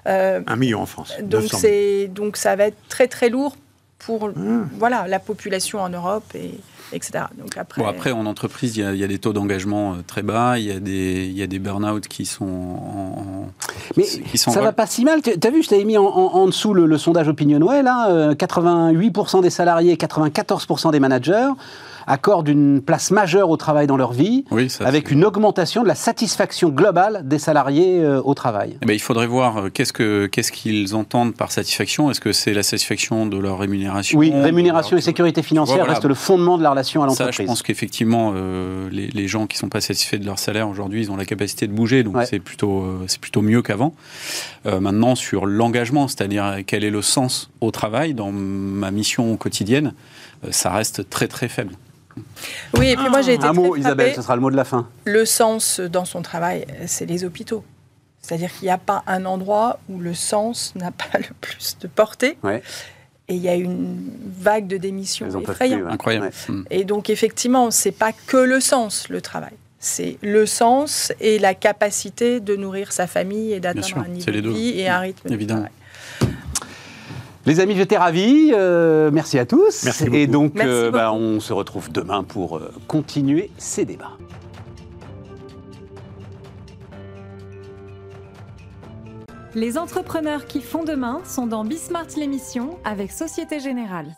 Euh, Un million en France. donc, 900 000. c'est, donc ça va être très très lourd pour Mmh. voilà, la population en Europe, et, etc. Donc après, Bon, après, en entreprise, il y a, il y a des taux d'engagement euh, très bas, il y a des, il y a des burn-out qui sont en. en- Mais qui sont ça va pas si mal. Tu as vu, je t'avais mis en, en- en dessous le, le sondage Opinionway, là, euh, 88% des salariés, 94% des managers accordent une place majeure au travail dans leur vie, Oui, ça, avec une augmentation de la satisfaction globale des salariés euh, au travail. Eh ben, il faudrait voir euh, qu'est-ce que qu'est-ce qu'ils entendent par satisfaction. Est-ce que c'est la satisfaction de leur rémunération Oui, rémunération leur- et sécurité financière voilà. restent le fondement de la relation à Ça, je l'entreprise. pense qu'effectivement, euh, les, les gens qui sont pas satisfaits de leur salaire aujourd'hui, ils ont la capacité de bouger, donc Ouais. c'est plutôt, c'est plutôt mieux qu'avant. Maintenant, sur l'engagement, c'est-à-dire quel est le sens au travail dans ma mission quotidienne, ça reste très très faible. Oui, et puis moi j'ai été Un très mot, frappée. Isabelle, ce sera le mot de la fin. Le sens dans son travail, c'est les hôpitaux. C'est-à-dire qu'il n'y a pas un endroit où le sens n'a pas le plus de portée. Ouais. Et il y a une vague de démissions effrayante. ouais. Incroyable. Ouais. Mm. Et donc effectivement, c'est pas que le sens, le travail. C'est le sens et la capacité de nourrir sa famille et d'atteindre un niveau de vie et un rythme. de Évidemment. Les amis, j'étais ravi. euh, merci à tous. Merci Et donc, Merci euh, bah, on se retrouve demain pour euh, continuer ces débats. Les entrepreneurs qui font demain sont dans Bismart l'émission avec Société Générale.